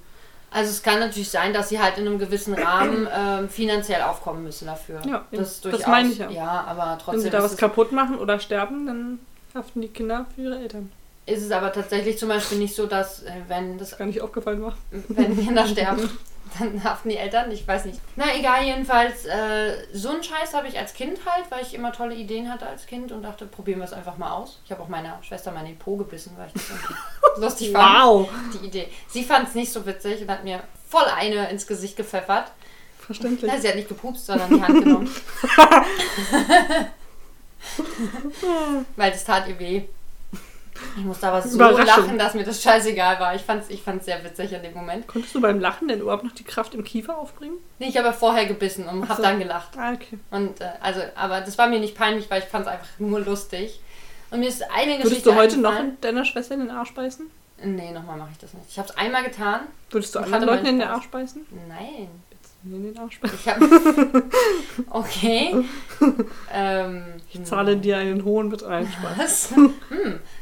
Also es kann natürlich sein, dass sie halt in einem gewissen Rahmen ähm, finanziell aufkommen müssen dafür. Ja, das, Das meine ich ja. Ja, aber Wenn trotzdem sie da was kaputt machen oder sterben, dann haften die Kinder für ihre Eltern. ist es aber tatsächlich zum Beispiel nicht so, dass äh, wenn das gar nicht aufgefallen war. wenn Kinder sterben, dann haften die Eltern, ich weiß nicht. Na egal, jedenfalls, äh, so einen Scheiß habe ich als Kind halt, weil ich immer tolle Ideen hatte als Kind und dachte, probieren wir es einfach mal aus. Ich habe auch meiner Schwester mal in den Po gebissen, weil ich das lustig fand, Wow! die Idee. Sie fand es nicht so witzig und hat mir voll eine ins Gesicht gepfeffert. Verständlich. Na, sie hat nicht gepupst, sondern die Hand genommen. weil das tat ihr weh. Ich musste aber so lachen, dass mir das scheißegal war. Ich fand es ich fand's sehr witzig in dem Moment. Konntest du beim Lachen denn überhaupt noch die Kraft im Kiefer aufbringen? Nee, ich habe ja vorher gebissen und Ach habe so. dann gelacht. Ah, okay. Und äh, also, aber das war mir nicht peinlich, weil ich fand es einfach nur lustig. Und mir ist eine Geschichte Würdest du heute noch deiner Schwester in den Arsch beißen? Nee, nochmal mache ich das nicht. Ich habe es einmal getan. Würdest du anderen Leuten in den. Arsch beißen? Nein. In den Arsch. Ich habe. okay. ähm, Ich zahle dir einen hohen Betrag. Was? hm.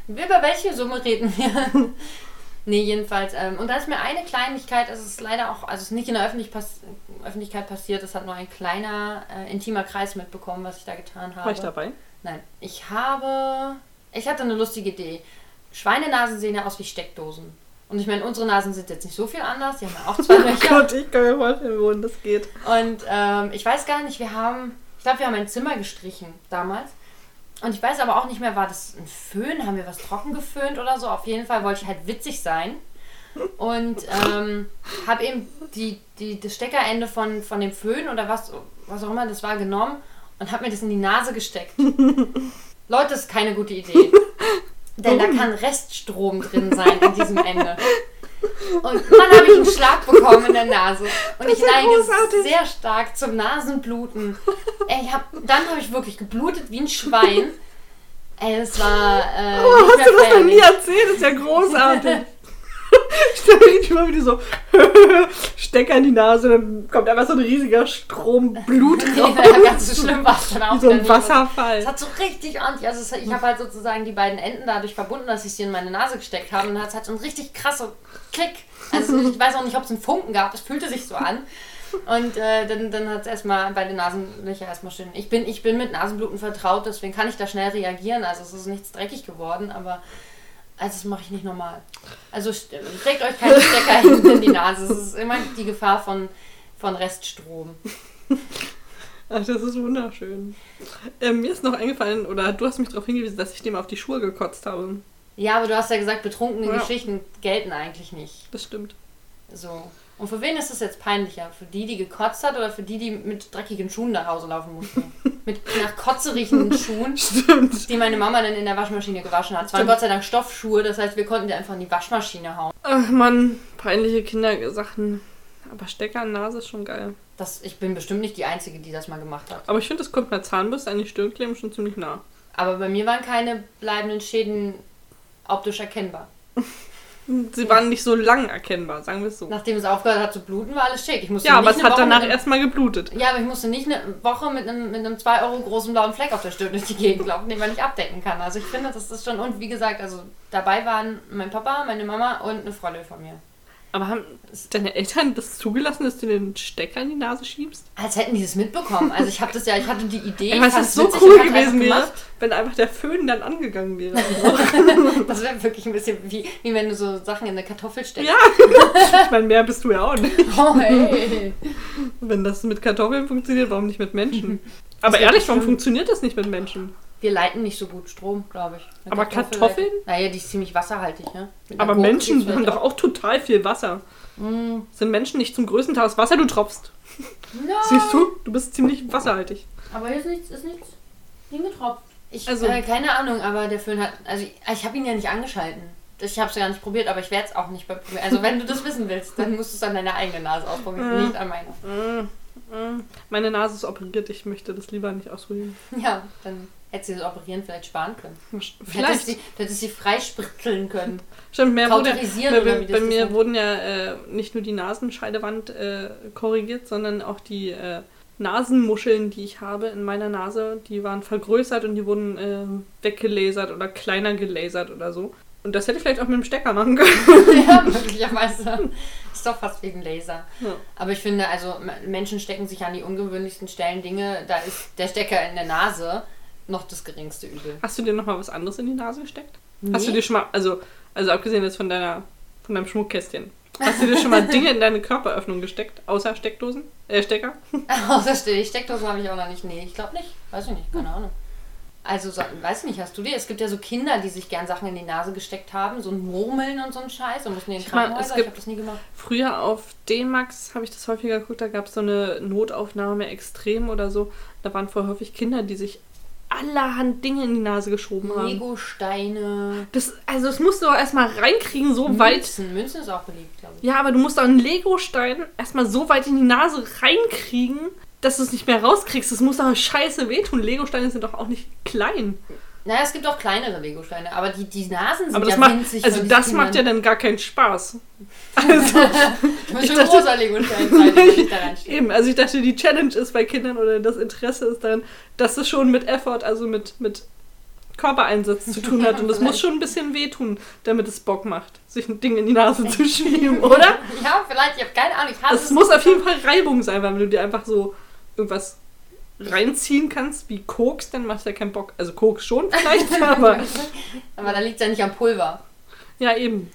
Über welche Summe reden wir? nee, jedenfalls. Ähm, und da ist mir eine Kleinigkeit, es ist leider auch, also es ist nicht in der Öffentlich pass Öffentlichkeit passiert, es hat nur ein kleiner, äh, intimer Kreis mitbekommen, was ich da getan habe. War ich dabei? Nein, ich habe. Ich hatte eine lustige Idee. Schweinenasen sehen ja aus wie Steckdosen. Und ich meine, unsere Nasen sind jetzt nicht so viel anders. Die haben ja auch zwei Löcher. Gott, ich kann mir vorstellen, wohin das geht. Und ähm, ich weiß gar nicht, wir haben. Ich glaube, wir haben ein Zimmer gestrichen damals. Und ich weiß aber auch nicht mehr, war das ein Föhn? Haben wir was trocken geföhnt oder so? Auf jeden Fall wollte ich halt witzig sein. Und ähm, habe eben die, die, das Steckerende von, von dem Föhn oder was, was auch immer das war genommen und habe mir das in die Nase gesteckt. Leute, das ist keine gute Idee. Denn da kann Reststrom drin sein in diesem Ende. Und dann habe ich einen Schlag bekommen in der Nase. Und ich ist ja neige großartig. sehr stark zum Nasenbluten. Ey, ich hab, dann habe ich wirklich geblutet wie ein Schwein. Ey, es war äh, Oh, hast du das noch nie erzählt? Das ist ja großartig. Ich stelle mir richtig mal, wie du so Stecker in die Nase, dann kommt einfach so ein riesiger Strom Blut raus. Ja, ganz so schlimm war es dann auch Wie so ein wieder. Wasserfall. Es hat so richtig ordentlich, also es, ich habe halt sozusagen die beiden Enden dadurch verbunden, dass ich sie in meine Nase gesteckt habe und es hat so einen richtig krassen Klick. Also ich weiß auch nicht, ob es einen Funken gab, es fühlte sich so an. Und äh, dann, dann hat es erstmal bei den Nasenlöcher erstmal schön. Ich bin, ich bin mit Nasenbluten vertraut, deswegen kann ich da schnell reagieren. Also es ist nichts dreckig geworden, aber also das mache ich nicht normal. Also steckt euch keine Stecker hinten in die Nase. Es ist immer die Gefahr von, von Reststrom. Ach, das ist wunderschön. Ähm, mir ist noch eingefallen, oder du hast mich darauf hingewiesen, dass ich dem auf die Schuhe gekotzt habe. Ja, aber du hast ja gesagt, betrunkene Ja. Geschichten gelten eigentlich nicht. Das stimmt. So. Und für wen ist es jetzt peinlicher? Für die, die gekotzt hat oder für die, die mit dreckigen Schuhen nach Hause laufen mussten? mit nach Kotze riechenden Schuhen, Stimmt. die meine Mama dann in der Waschmaschine gewaschen hat. Es waren. Gott sei Dank Stoffschuhe, das heißt, wir konnten die einfach in die Waschmaschine hauen. Ach man, peinliche Kindersachen. Aber Stecker in Nase ist schon geil. Das, ich bin bestimmt nicht die Einzige, die das mal gemacht hat. Aber ich finde, das kommt einer Zahnbürste an die Stirn kleben schon ziemlich nah. Aber bei mir waren keine bleibenden Schäden optisch erkennbar. Sie waren nicht so lang erkennbar, sagen wir es so. Nachdem es aufgehört hat zu bluten, war alles schick. Ich musste Ja, aber es hat Woche danach erstmal geblutet. Ja, aber ich musste nicht eine Woche mit einem, mit einem 2 Euro großen blauen Fleck auf der Stirn durch die Gegend laufen, den man nicht abdecken kann. Also ich finde, das ist schon, und wie gesagt, also dabei waren mein Papa, meine Mama und eine Freundin von mir. Aber haben deine Eltern das zugelassen, dass du den Stecker in die Nase schiebst? Als hätten die das mitbekommen. Also ich habe das ja, ich hatte die Idee. Ich fand's ist so witzig cool gewesen wäre, wenn einfach der Föhn dann angegangen wäre. Das wäre wirklich ein bisschen wie, wie wenn du so Sachen in eine Kartoffel steckst. ja, ich meine, mehr bist du ja auch nicht. Oh, hey. Wenn das mit Kartoffeln funktioniert, warum nicht mit Menschen? Aber ehrlich, warum funktioniert das nicht mit Menschen? Wir leiten nicht so gut Strom, glaube ich. Eine Aber Kartoffel- Kartoffeln? Naja, die ist ziemlich wasserhaltig, ne? Mit Aber Menschen haben vielleicht doch auch total viel Wasser. Mm. Sind Menschen nicht zum größten Teil aus Wasser? Du tropfst. Ja. Siehst du? Du bist ziemlich wasserhaltig. Aber hier ist nichts, ist nichts hingetropft. Ich, Also- äh, keine Ahnung, aber der Föhn hat, also ich, ich habe ihn ja nicht angeschalten. Ich habe es gar nicht probiert, aber ich werde es auch nicht probieren. Also wenn du das wissen willst, dann musst du es an deiner eigenen Nase ausprobieren, Ja. nicht an meiner. Mm, mm. Meine Nase ist operiert, ich möchte das lieber nicht ausprobieren. Ja, dann hättest du das Operieren vielleicht sparen können. Hättest Vielleicht. sie, hättest sie freispritzeln können. Stimmt, mehr wurde, bei, oder wie das bei mir nennt. wurden ja äh, nicht nur die Nasenscheidewand äh, korrigiert, sondern auch die äh, Nasenmuscheln, die ich habe in meiner Nase, die waren vergrößert und die wurden äh, weggelasert oder kleiner gelasert oder so. Und das hätte ich vielleicht auch mit dem Stecker machen können. ja, möglicherweise. Ist doch fast wie ein Laser. Ja. Aber ich finde, also Menschen stecken sich an die ungewöhnlichsten Stellen Dinge. Da ist der Stecker in der Nase noch das geringste Übel. Hast du dir noch mal was anderes in die Nase gesteckt? Hast du Nee. dir schon mal, also, also abgesehen jetzt von deiner, von deinem Schmuckkästchen, hast du dir schon mal Dinge in deine Körperöffnung gesteckt, außer Steckdosen, äh, Stecker? Außer die Steckdose habe ich auch noch nicht. Nee, ich glaube nicht. Weiß ich nicht. Keine Ahnung. Also, so, weiß ich nicht, hast du dir? Es gibt ja so Kinder, die sich gern Sachen in die Nase gesteckt haben, so ein Murmeln und so ein Scheiß und mussten in den Krankenhäuser. Ich habe das nie gemacht. Früher auf D-Max habe ich das häufiger geguckt, da gab es so eine Notaufnahme extrem oder so. Da waren voll häufig Kinder, die sich allerhand Dinge in die Nase geschoben haben. Lego-Steine. Das, also das musst du auch erstmal reinkriegen, so weit. Münzen. Münzen ist auch beliebt, glaube ich. Ja, aber du musst auch einen Lego-Stein erstmal so weit in die Nase reinkriegen, dass du es nicht mehr rauskriegst. Das muss doch scheiße wehtun. Lego-Steine sind doch auch nicht klein. Naja, es gibt auch kleinere Lego-Steine, aber die, die Nasen sind Aber das ja macht, winzig. also das macht ja dann gar keinen Spaß. Also, Du ich ein dachte- großer Lego-Stein sein, wenn ich da reinstehe. eben, also ich dachte, die Challenge ist bei Kindern oder das Interesse ist daran, dass es schon mit Effort, also mit, mit Körpereinsatz zu tun hat. Und es muss schon ein bisschen wehtun, damit es Bock macht, sich ein Ding in die Nase zu schieben, oder? Ja, vielleicht, ich habe keine Ahnung. Ich habe Es muss auf jeden Fall Reibung sein, weil wenn du dir einfach so irgendwas reinziehen kannst, wie Koks, dann macht ja keinen Bock. Also Koks schon vielleicht, aber Aber da liegt es ja nicht am Pulver. ja eben.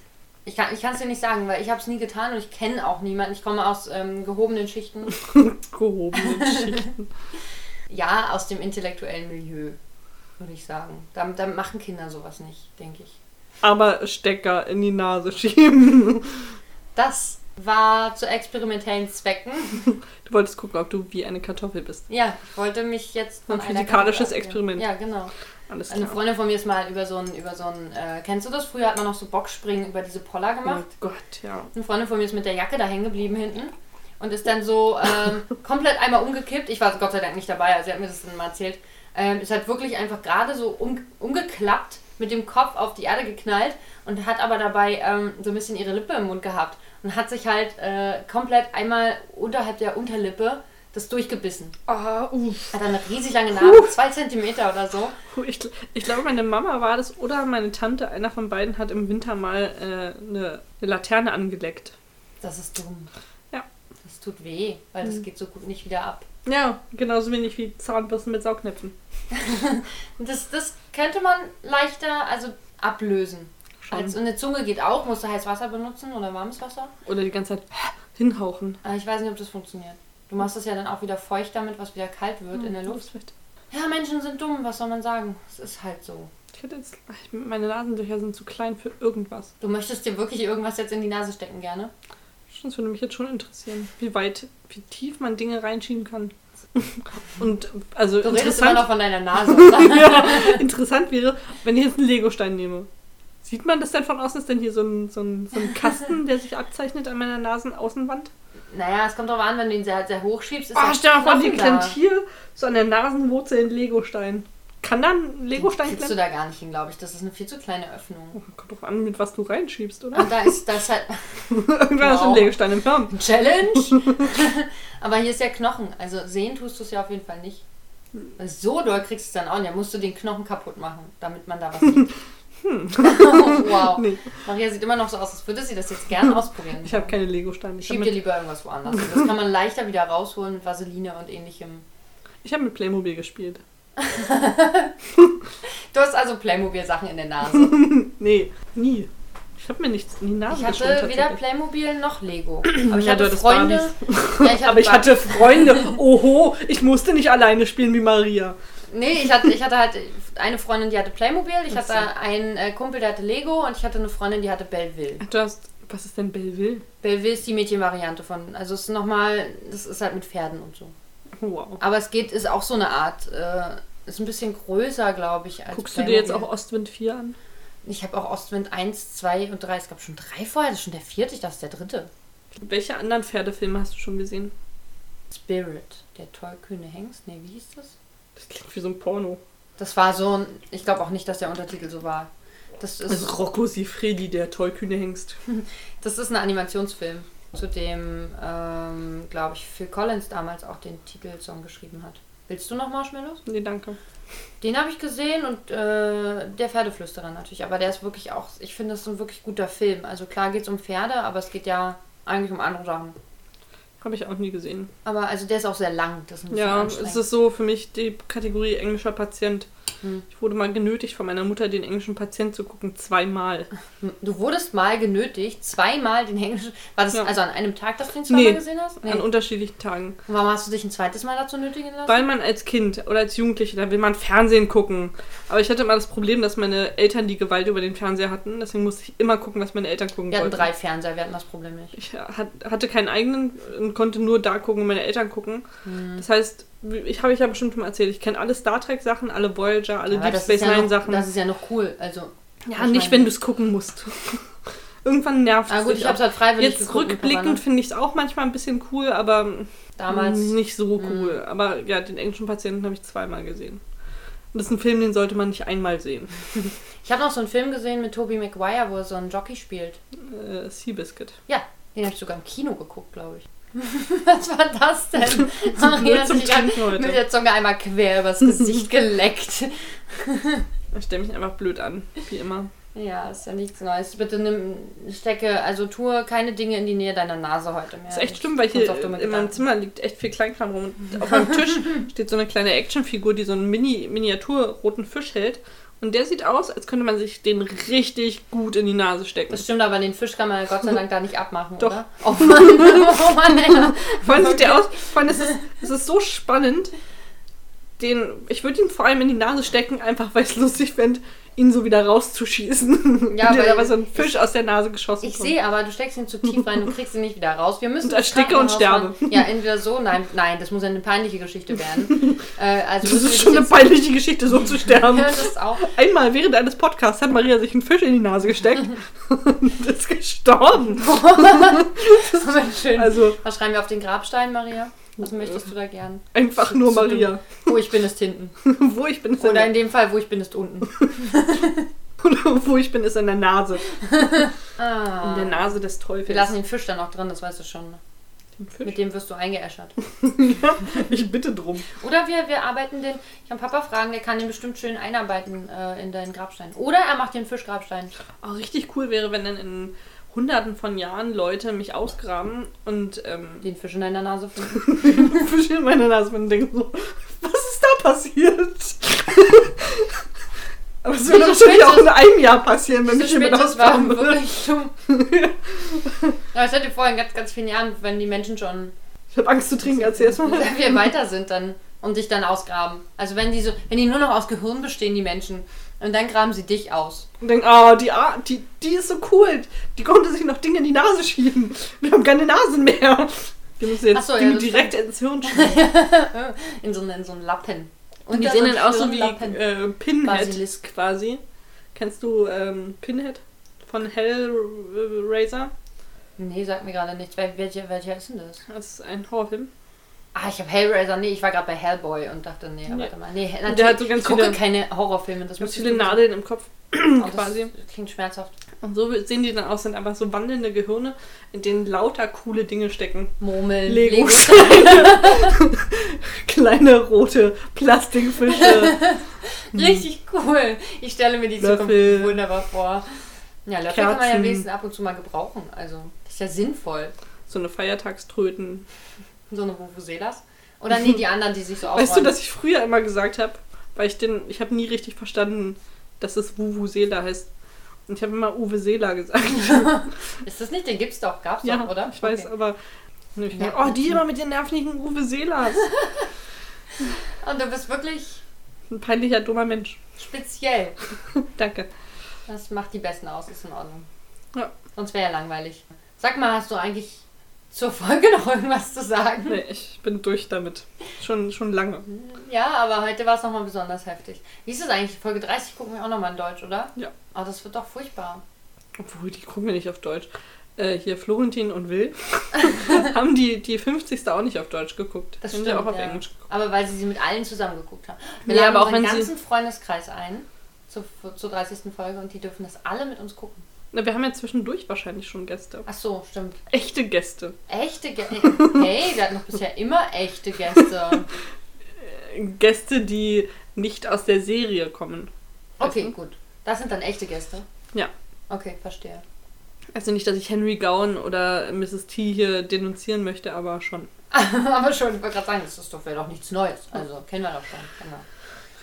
Ich kann es dir nicht sagen, weil ich habe es nie getan und ich kenne auch niemanden. Ich komme aus ähm, gehobenen Schichten. Gehobene Schichten. Ja, aus dem intellektuellen Milieu, würde ich sagen. Da, da machen Kinder sowas nicht, denke ich. Aber Stecker in die Nase schieben. Das war zu experimentellen Zwecken. Du wolltest gucken, ob du wie eine Kartoffel bist. Ja, ich wollte mich jetzt von Ein physikalisches Experiment. Ja, genau. Alles Eine klar. Freundin von mir ist mal über so ein, über so ein, äh, kennst du das? Früher hat man noch so Boxspringen über diese Poller Oh gemacht. Gott, ja. Eine Freundin von mir ist mit der Jacke da hängen geblieben hinten und ist dann so ähm, komplett einmal umgekippt. Ich war Gott sei Dank nicht dabei, also sie hat mir das dann mal erzählt. Ähm, ist halt wirklich einfach gerade so um, umgeklappt, mit dem Kopf auf die Erde geknallt und hat aber dabei ähm, so ein bisschen ihre Lippe im Mund gehabt und hat sich halt äh, komplett einmal unterhalb der Unterlippe das durchgebissen. Ah, uff. Hat eine riesig lange Narbe, zwei Zentimeter oder so. Ich, ich glaube, meine Mama war das oder meine Tante, einer von beiden hat im Winter mal äh, eine, eine Laterne angeleckt. Das ist dumm. Ja. Das tut weh, weil das Mhm. geht so gut nicht wieder ab. Ja, genauso wenig wie Zahnbürsten mit Saugnäpfen. Das, das könnte man leichter also ablösen. Schon. Als, und eine Zunge geht auch. Musst du heißes Wasser benutzen oder warmes Wasser? Oder die ganze Zeit hinhauchen. Aber ich weiß nicht, ob das funktioniert. Du machst das ja dann auch wieder feucht damit, was wieder kalt wird in der Du Luft. Ja, Menschen sind dumm, was soll man sagen? Es ist halt so. Ich hätte jetzt, meine Nasenlöcher sind zu klein für irgendwas. Du möchtest dir wirklich irgendwas jetzt in die Nase stecken, gerne? Das würde mich jetzt schon interessieren, wie weit, wie tief man Dinge reinschieben kann. Und also Du redest immer noch von deiner Nase. ja, interessant wäre, wenn ich jetzt einen Legostein nehme. Sieht man das denn von außen? Ist denn hier so ein, so, ein, so ein Kasten, der sich abzeichnet an meiner Nasenaußenwand? naja, es kommt drauf an, wenn du ihn sehr, sehr hoch schiebst. Ist Ah, der stell mal vor, die klemmt hier so an der Nasenwurzel ein Legostein. Kann da ein Legostein Kriegst du klemmen? da gar nicht hin, glaube ich. Das ist eine viel zu kleine Öffnung. Oh, kommt drauf an, mit was du reinschiebst, oder? Und da ist das halt Irgendwann ist ein Wow. Legostein im Hirn. Challenge. Aber hier ist ja Knochen. Also sehen tust du es ja auf jeden Fall nicht. So doll kriegst du es dann auch nicht. Da musst du den Knochen kaputt machen, damit man da was sieht. wow. Nee, Maria sieht immer noch so aus, als würde sie das jetzt gerne ausprobieren. ich habe keine Legosteine. Ich habe Schieb dir lieber irgendwas woanders. Das kann man leichter wieder rausholen mit Vaseline und ähnlichem. ich hab mit Playmobil gespielt. Du hast also Playmobil-Sachen in der Nase. Nee, nie. Ich habe mir nichts in die Nase Ich hatte weder. Playmobil noch Lego. Aber ich Ja, hatte Freunde. Ja, ich Aber ich hatte Freunde. Oho, ich musste nicht alleine spielen wie Maria. Nee, ich hatte, ich hatte halt eine Freundin, die hatte Playmobil, ich hatte einen äh, Kumpel, der hatte Lego und ich hatte eine Freundin, die hatte Belleville. Du hast. Was ist denn Belleville? Belleville ist die Mädchenvariante von. Also es ist nochmal, das ist halt mit Pferden und so. Wow. Aber es geht, ist auch so eine Art, äh, ist ein bisschen größer, glaube ich, als Guckst du dir jetzt auch Playmobil. Ostwind 4 an? Ich habe auch Ostwind 1, 2 und 3. Es gab schon drei vorher. Das ist schon der vierte. Ich dachte, das ist der dritte. Welche anderen Pferdefilme hast du schon gesehen? Spirit, der tollkühne Hengst. Nee, wie hieß das? Das klingt wie so ein Porno. Das war so ein. Ich glaube auch nicht, dass der Untertitel so war. Das ist, Also Rocco Sifredi, der tollkühne Hengst. das ist ein Animationsfilm, zu dem, ähm, glaube ich, Phil Collins damals auch den Titelsong geschrieben hat. Willst du noch Marshmallows? Nee, danke. Den habe ich gesehen und äh, der Pferdeflüsterer natürlich. Aber der ist wirklich auch, ich finde, das ist ein wirklich guter Film. Also klar geht es um Pferde, aber es geht ja eigentlich um andere Sachen. Habe ich auch nie gesehen. Aber also der ist auch sehr lang. Das bisschen Ja, es ist so für mich die Kategorie englischer Patient. Hm. Ich wurde mal genötigt von meiner Mutter, den englischen Patient zu gucken, zweimal. Du wurdest mal genötigt, zweimal den englischen. War das Ja. also an einem Tag, dass du ihn zweimal Nee, gesehen hast? An unterschiedlichen Tagen. Und warum hast du dich ein zweites Mal dazu nötigen lassen? Weil man als Kind oder als Jugendliche, da will man Fernsehen gucken. Aber ich hatte immer das Problem, dass meine Eltern die Gewalt über den Fernseher hatten. Deswegen musste ich immer gucken, was meine Eltern gucken wir hatten wollten. drei Fernseher, wir hatten das Problem nicht. Ich hat, hatte keinen eigenen und konnte nur da gucken, wo meine Eltern gucken. Hm. Das heißt, ich habe ich ja bestimmt schon mal erzählt, ich kenne alle Star Trek Sachen, alle Voyager, alle Aber Deep Space ja Nine noch, Sachen. das ist ja noch cool. Also, Ja, Ich nicht, wenn du es gucken musst. Irgendwann nervt ah es gut, dich ich auch. halt freiwillig Jetzt geguckt rückblickend finde ich es auch manchmal ein bisschen cool, aber Damals. nicht so Mhm. cool. Aber ja, den englischen Patienten habe ich zweimal gesehen. Und das ist ein Film, den sollte man nicht einmal sehen. Ich habe noch so einen Film gesehen mit Tobey Maguire, wo er so einen Jockey spielt. Äh, Seabiscuit. Ja, den habe ich sogar im Kino geguckt, glaube ich. Was war das denn? Maria hat sich an- mit der Zunge einmal quer übers Gesicht geleckt. Ich stelle mich einfach blöd an, wie immer. Ja, ist ja nichts Neues. Bitte nimm, stecke, also tue keine Dinge in die Nähe deiner Nase heute mehr. Das ist echt schlimm, weil hier in meinem Gedanken. Zimmer liegt echt viel Kleinkram rum. Und auf meinem Tisch steht so eine kleine Actionfigur, die so einen Mini Miniatur-roten Fisch hält. Und der sieht aus, als könnte man sich den richtig gut in die Nase stecken. Das stimmt, aber den Fisch kann man ja Gott sei Dank da nicht abmachen, Doch. oder? Oh Mann, oh Mann, ey. Vor allem sieht der aus, vor allem ist es, es ist so spannend, den, ich würde ihn vor allem in die Nase stecken, einfach weil ich es lustig fände, ihn so wieder rauszuschießen. Ja, Und weil aber so ein Fisch aus der Nase geschossen Ich sehe, aber du steckst ihn zu tief rein, du kriegst ihn nicht wieder raus. Wir müssen Und ersticke und Krankenhaus fahren. Ja, entweder so, nein, nein, das muss eine peinliche Geschichte werden. äh, also Das ist schon eine peinliche Geschichte, so zu sterben. Ja, das ist auch. Einmal während eines Podcasts hat Maria sich einen Fisch in die Nase gesteckt und ist gestorben. Aber schön. Also Was schreiben wir auf den Grabstein, Maria? Was möchtest du da gern? einfach nur Maria. Wo ich bin, ist hinten. Wo ich bin, ist Oder in dem Fall, wo ich bin, ist unten. oder wo ich bin, ist in der Nase. Ah. In der Nase des Teufels. Wir lassen den Fisch dann auch drin, das weißt du schon. Fisch. Mit dem wirst du eingeäschert. Ich bitte drum. Oder wir, wir arbeiten den, ich kann Papa fragen, der kann den bestimmt schön einarbeiten äh, in deinen Grabstein. Oder er macht den Fischgrabstein. Auch richtig cool wäre, wenn dann in hunderten von Jahren Leute mich ausgraben und ähm, Den Fisch in deiner Nase finden. Fische in meiner Nase und denken so, was ist da passiert? Aber es würde spät auch in einem Jahr passieren, wenn das war ausgraben würde. Aber ich hatte vorhin ganz, ganz vielen Jahren, wenn die Menschen schon Ich habe Angst zu trinken, erzähl erst mal. wenn wir weiter sind dann und dich dann ausgraben. Also wenn die so, wenn die nur noch aus Gehirn bestehen, die Menschen, und dann graben sie dich aus. Und denken, ah, die, A- die, die ist so cool. Die konnte sich noch Dinge in die Nase schieben. Wir haben keine Nasen mehr. Wir müssen jetzt so, ja, direkt ins Hirn schieben. In so, einen- in so einen Lappen. Und die sehen dann aus so wie äh, Pinhead Basilisk. quasi. Kennst du ähm, Pinhead von Hellraiser? Nee, sagt mir gerade nichts. Wel- Welcher, welcher ist denn das? Das ist ein Horrorfilm. Ah, ich habe Hellraiser. Nee, ich war gerade bei Hellboy und dachte, nee, Nee. warte mal. Nee, der natürlich, hat so ganz ich gucke viele- keine Horrorfilme. Das Ganz viele. Nadeln im Kopf. Oh, quasi. Klingt schmerzhaft. Und so sehen die dann aus, sind einfach so wandelnde Gehirne, in denen lauter coole Dinge stecken. Murmeln. Legos. Kleine rote Plastikfische. Richtig cool. Ich stelle mir die Löffel. Zukunft wunderbar vor. Ja, Löffel kann man ja Kerzen. wenigstens ab und zu mal gebrauchen. Also, das ist ja sinnvoll. So eine Feiertagströten. So eine Vuvuzelas. Oder nee, die anderen, die sich so aufräumen. Weißt du, dass ich früher immer gesagt habe, weil ich den, ich habe nie richtig verstanden, dass es Vuvuzela heißt. Und ich habe immer Uwe Seela gesagt. Ist das nicht? Den gibt's doch. Gab's ja, doch, oder? ich weiß, Okay. aber ich Ja, dachte, oh, die immer mit den nervigen Uwe Seelas. Und du bist wirklich Ein peinlicher, dummer Mensch. speziell. Danke. Das macht die Besten aus, ist in Ordnung. Ja. Sonst wäre ja langweilig. Sag mal, hast du eigentlich zur Folge noch irgendwas zu sagen? Nee, ich bin durch damit. Schon, schon lange. Ja, aber heute war es nochmal besonders heftig. Wie ist es eigentlich? Folge 30 gucken wir auch nochmal in Deutsch, oder? Ja. Aber das wird doch furchtbar. Obwohl, die gucken wir nicht auf Deutsch. Äh, hier Florentin und Will haben die, die 50. auch nicht auf Deutsch geguckt. Das Die haben stimmt, auch auf ja. Englisch geguckt. Aber weil sie sie mit allen zusammen geguckt haben. Wir Ja, laden aber auch unseren wenn sie- ganzen Freundeskreis ein zur, zur 30. Folge und die dürfen das alle mit uns gucken. Na, wir haben ja zwischendurch wahrscheinlich schon Gäste. Ach so, stimmt. Echte Gäste. Echte Gäste. Hey, wir hatten doch bisher immer echte Gäste. Gäste, die nicht aus der Serie kommen. Okay, Weißt gut. Das sind dann echte Gäste. Ja. Okay, verstehe. Also nicht, dass ich Henry Gowan oder Mrs. T hier denunzieren möchte, aber schon. Aber schon, ich wollte gerade sagen, das ist doch, wäre doch nichts Neues. Also, kennen wir doch schon. Genau.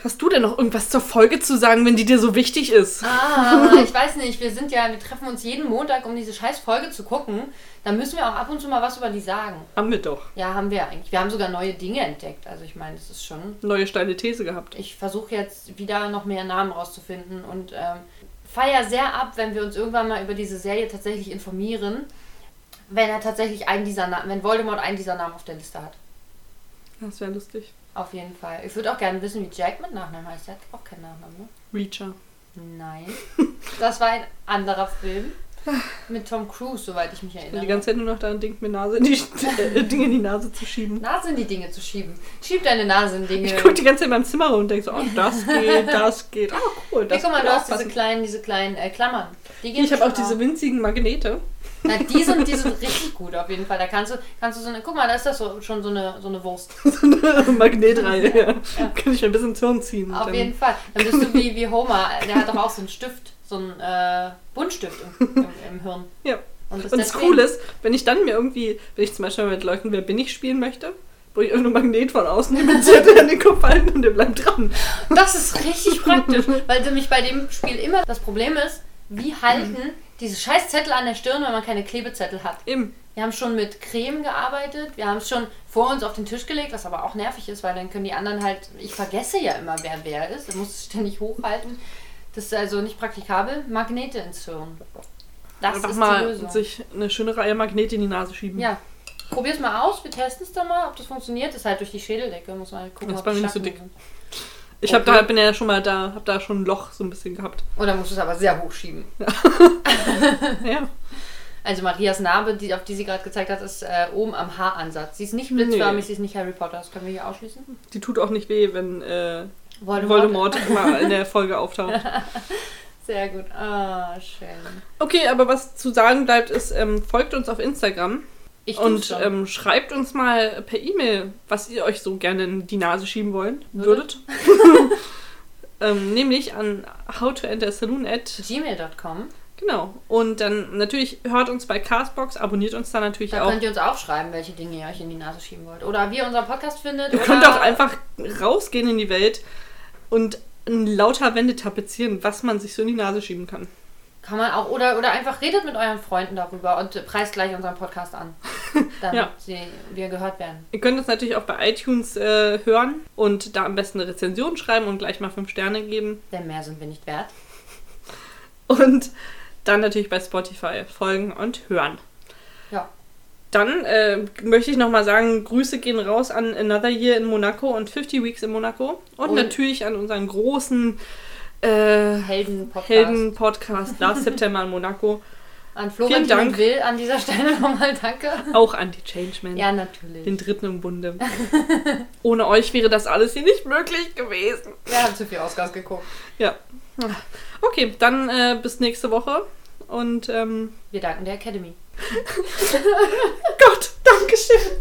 Hast du denn noch irgendwas zur Folge zu sagen, wenn die dir so wichtig ist? Ah, ich weiß nicht, wir sind ja, wir treffen uns jeden Montag, um diese scheiß Folge zu gucken. Da müssen wir auch ab und zu mal was über die sagen. Haben wir doch. Ja, haben wir eigentlich. Wir haben sogar neue Dinge entdeckt. Also ich meine, das ist schon. Neue steile These gehabt. Ich versuche jetzt wieder noch mehr Namen rauszufinden und ähm, feier sehr ab, wenn wir uns irgendwann mal über diese Serie tatsächlich informieren, wenn er tatsächlich einen dieser Namen, wenn Voldemort einen dieser Namen auf der Liste hat. Das wäre lustig. Auf jeden Fall. Ich würde auch gerne wissen, wie Jack mit Nachnamen heißt. Der hat auch keinen Nachnamen, ne? Reacher. Nein. Das war ein anderer Film. Mit Tom Cruise, soweit ich mich erinnere. die ganze Zeit nur noch daran denkt, mir Nase in die, äh, Dinge in die Nase zu schieben. Nase in die Dinge zu schieben. Schieb deine Nase in Dinge. Ich gucke die ganze Zeit in meinem Zimmer rum und denke so, oh, das geht, das geht. Oh, cool. Hey, Das guck mal, du hast diese kleinen, diese kleinen äh, Klammern. Ich habe auch diese winzigen Magnete. Na, die sind, die sind richtig gut auf jeden Fall. Da kannst du, kannst du so eine. Guck mal, da ist das so, schon so eine, so eine Wurst. so eine Magnetreihe. Ja. Ja. Kann ich ein bisschen ins Hirn ziehen. Auf jeden Fall. Dann bist du wie, wie Homer. Der hat doch auch so einen Stift, so einen äh, Buntstift im, im, im Hirn. Ja. Und das, Und das Coole ist, wenn ich dann mir irgendwie, wenn ich zum Beispiel mit Leuten Wer bin ich spielen möchte, wo ich irgendein Magnet von außen imitiert an den Kopf halten und der bleibt dran. Das ist richtig praktisch, weil nämlich bei dem Spiel immer das Problem ist, wie halten diese scheiß Zettel an der Stirn, wenn man keine Klebezettel hat. Eben. Wir haben schon mit Creme gearbeitet, wir haben es schon vor uns auf den Tisch gelegt, was aber auch nervig ist, weil dann können die anderen halt, ich vergesse ja immer, wer wer ist, du musst es ständig hochhalten. Das ist also nicht praktikabel. Magnete ins Hirn. Das Einfach ist die mal Lösung. sich eine schöne Reihe Magnete in die Nase schieben. Ja. Probier's mal aus, wir testen es dann mal, ob das funktioniert. Das ist halt durch die Schädeldecke, muss man halt gucken, Das ist bei mir nicht so dick. sind. Ich hab Okay. da, bin ja schon mal da, hab da schon ein Loch so ein bisschen gehabt. Oder musst du es aber sehr hoch schieben. Ja. Also Marias Narbe, die, auf die sie gerade gezeigt hat, ist äh, oben am Haaransatz. Sie ist nicht blitzförmig, Nee. sie ist nicht Harry Potter. Das können wir hier ausschließen. Die tut auch nicht weh, wenn äh, Voldemort. Voldemort immer in der Folge auftaucht. Sehr gut. Ah, schön. Okay, aber was zu sagen bleibt, ist, ähm, folgt uns auf Instagram Ich und ähm, schreibt uns mal per E-Mail, was ihr euch so gerne in die Nase schieben wollen Würdet? würdet. ähm, nämlich an howtoentersaloon at gmail.com. genau. Und dann natürlich hört uns bei Castbox, abonniert uns da natürlich Da auch. könnt ihr uns auch schreiben, welche Dinge ihr euch in die Nase schieben wollt. Oder wie ihr unseren Podcast findet. Ihr könnt auch einfach rausgehen in die Welt und in lauter Wände tapezieren, was man sich so in die Nase schieben kann. Kann man auch. Oder, oder einfach redet mit euren Freunden darüber und preist gleich unseren Podcast an. Damit Ja. sie, wir gehört werden. Ihr könnt uns natürlich auch bei iTunes äh, hören und da am besten eine Rezension schreiben und gleich mal fünf Sterne geben. Denn mehr sind wir nicht wert. Und dann natürlich bei Spotify folgen und hören. Ja. Dann äh, möchte ich nochmal sagen, Grüße gehen raus an Another Year in Monaco und 50 Weeks in Monaco. Und Und- natürlich an unseren großen äh, Helden-Podcast. Helden-Podcast Last September in Monaco. An Florentin Vielen Dank. und Will an dieser Stelle nochmal danke. Auch an die Changeman. Ja, natürlich. Den dritten im Bunde. Ohne euch wäre das alles hier nicht möglich gewesen. Wir haben zu viel Ausgas geguckt. Ja. Okay, dann äh, bis nächste Woche. Und ähm, Wir danken der Academy. Gott, Dankeschön.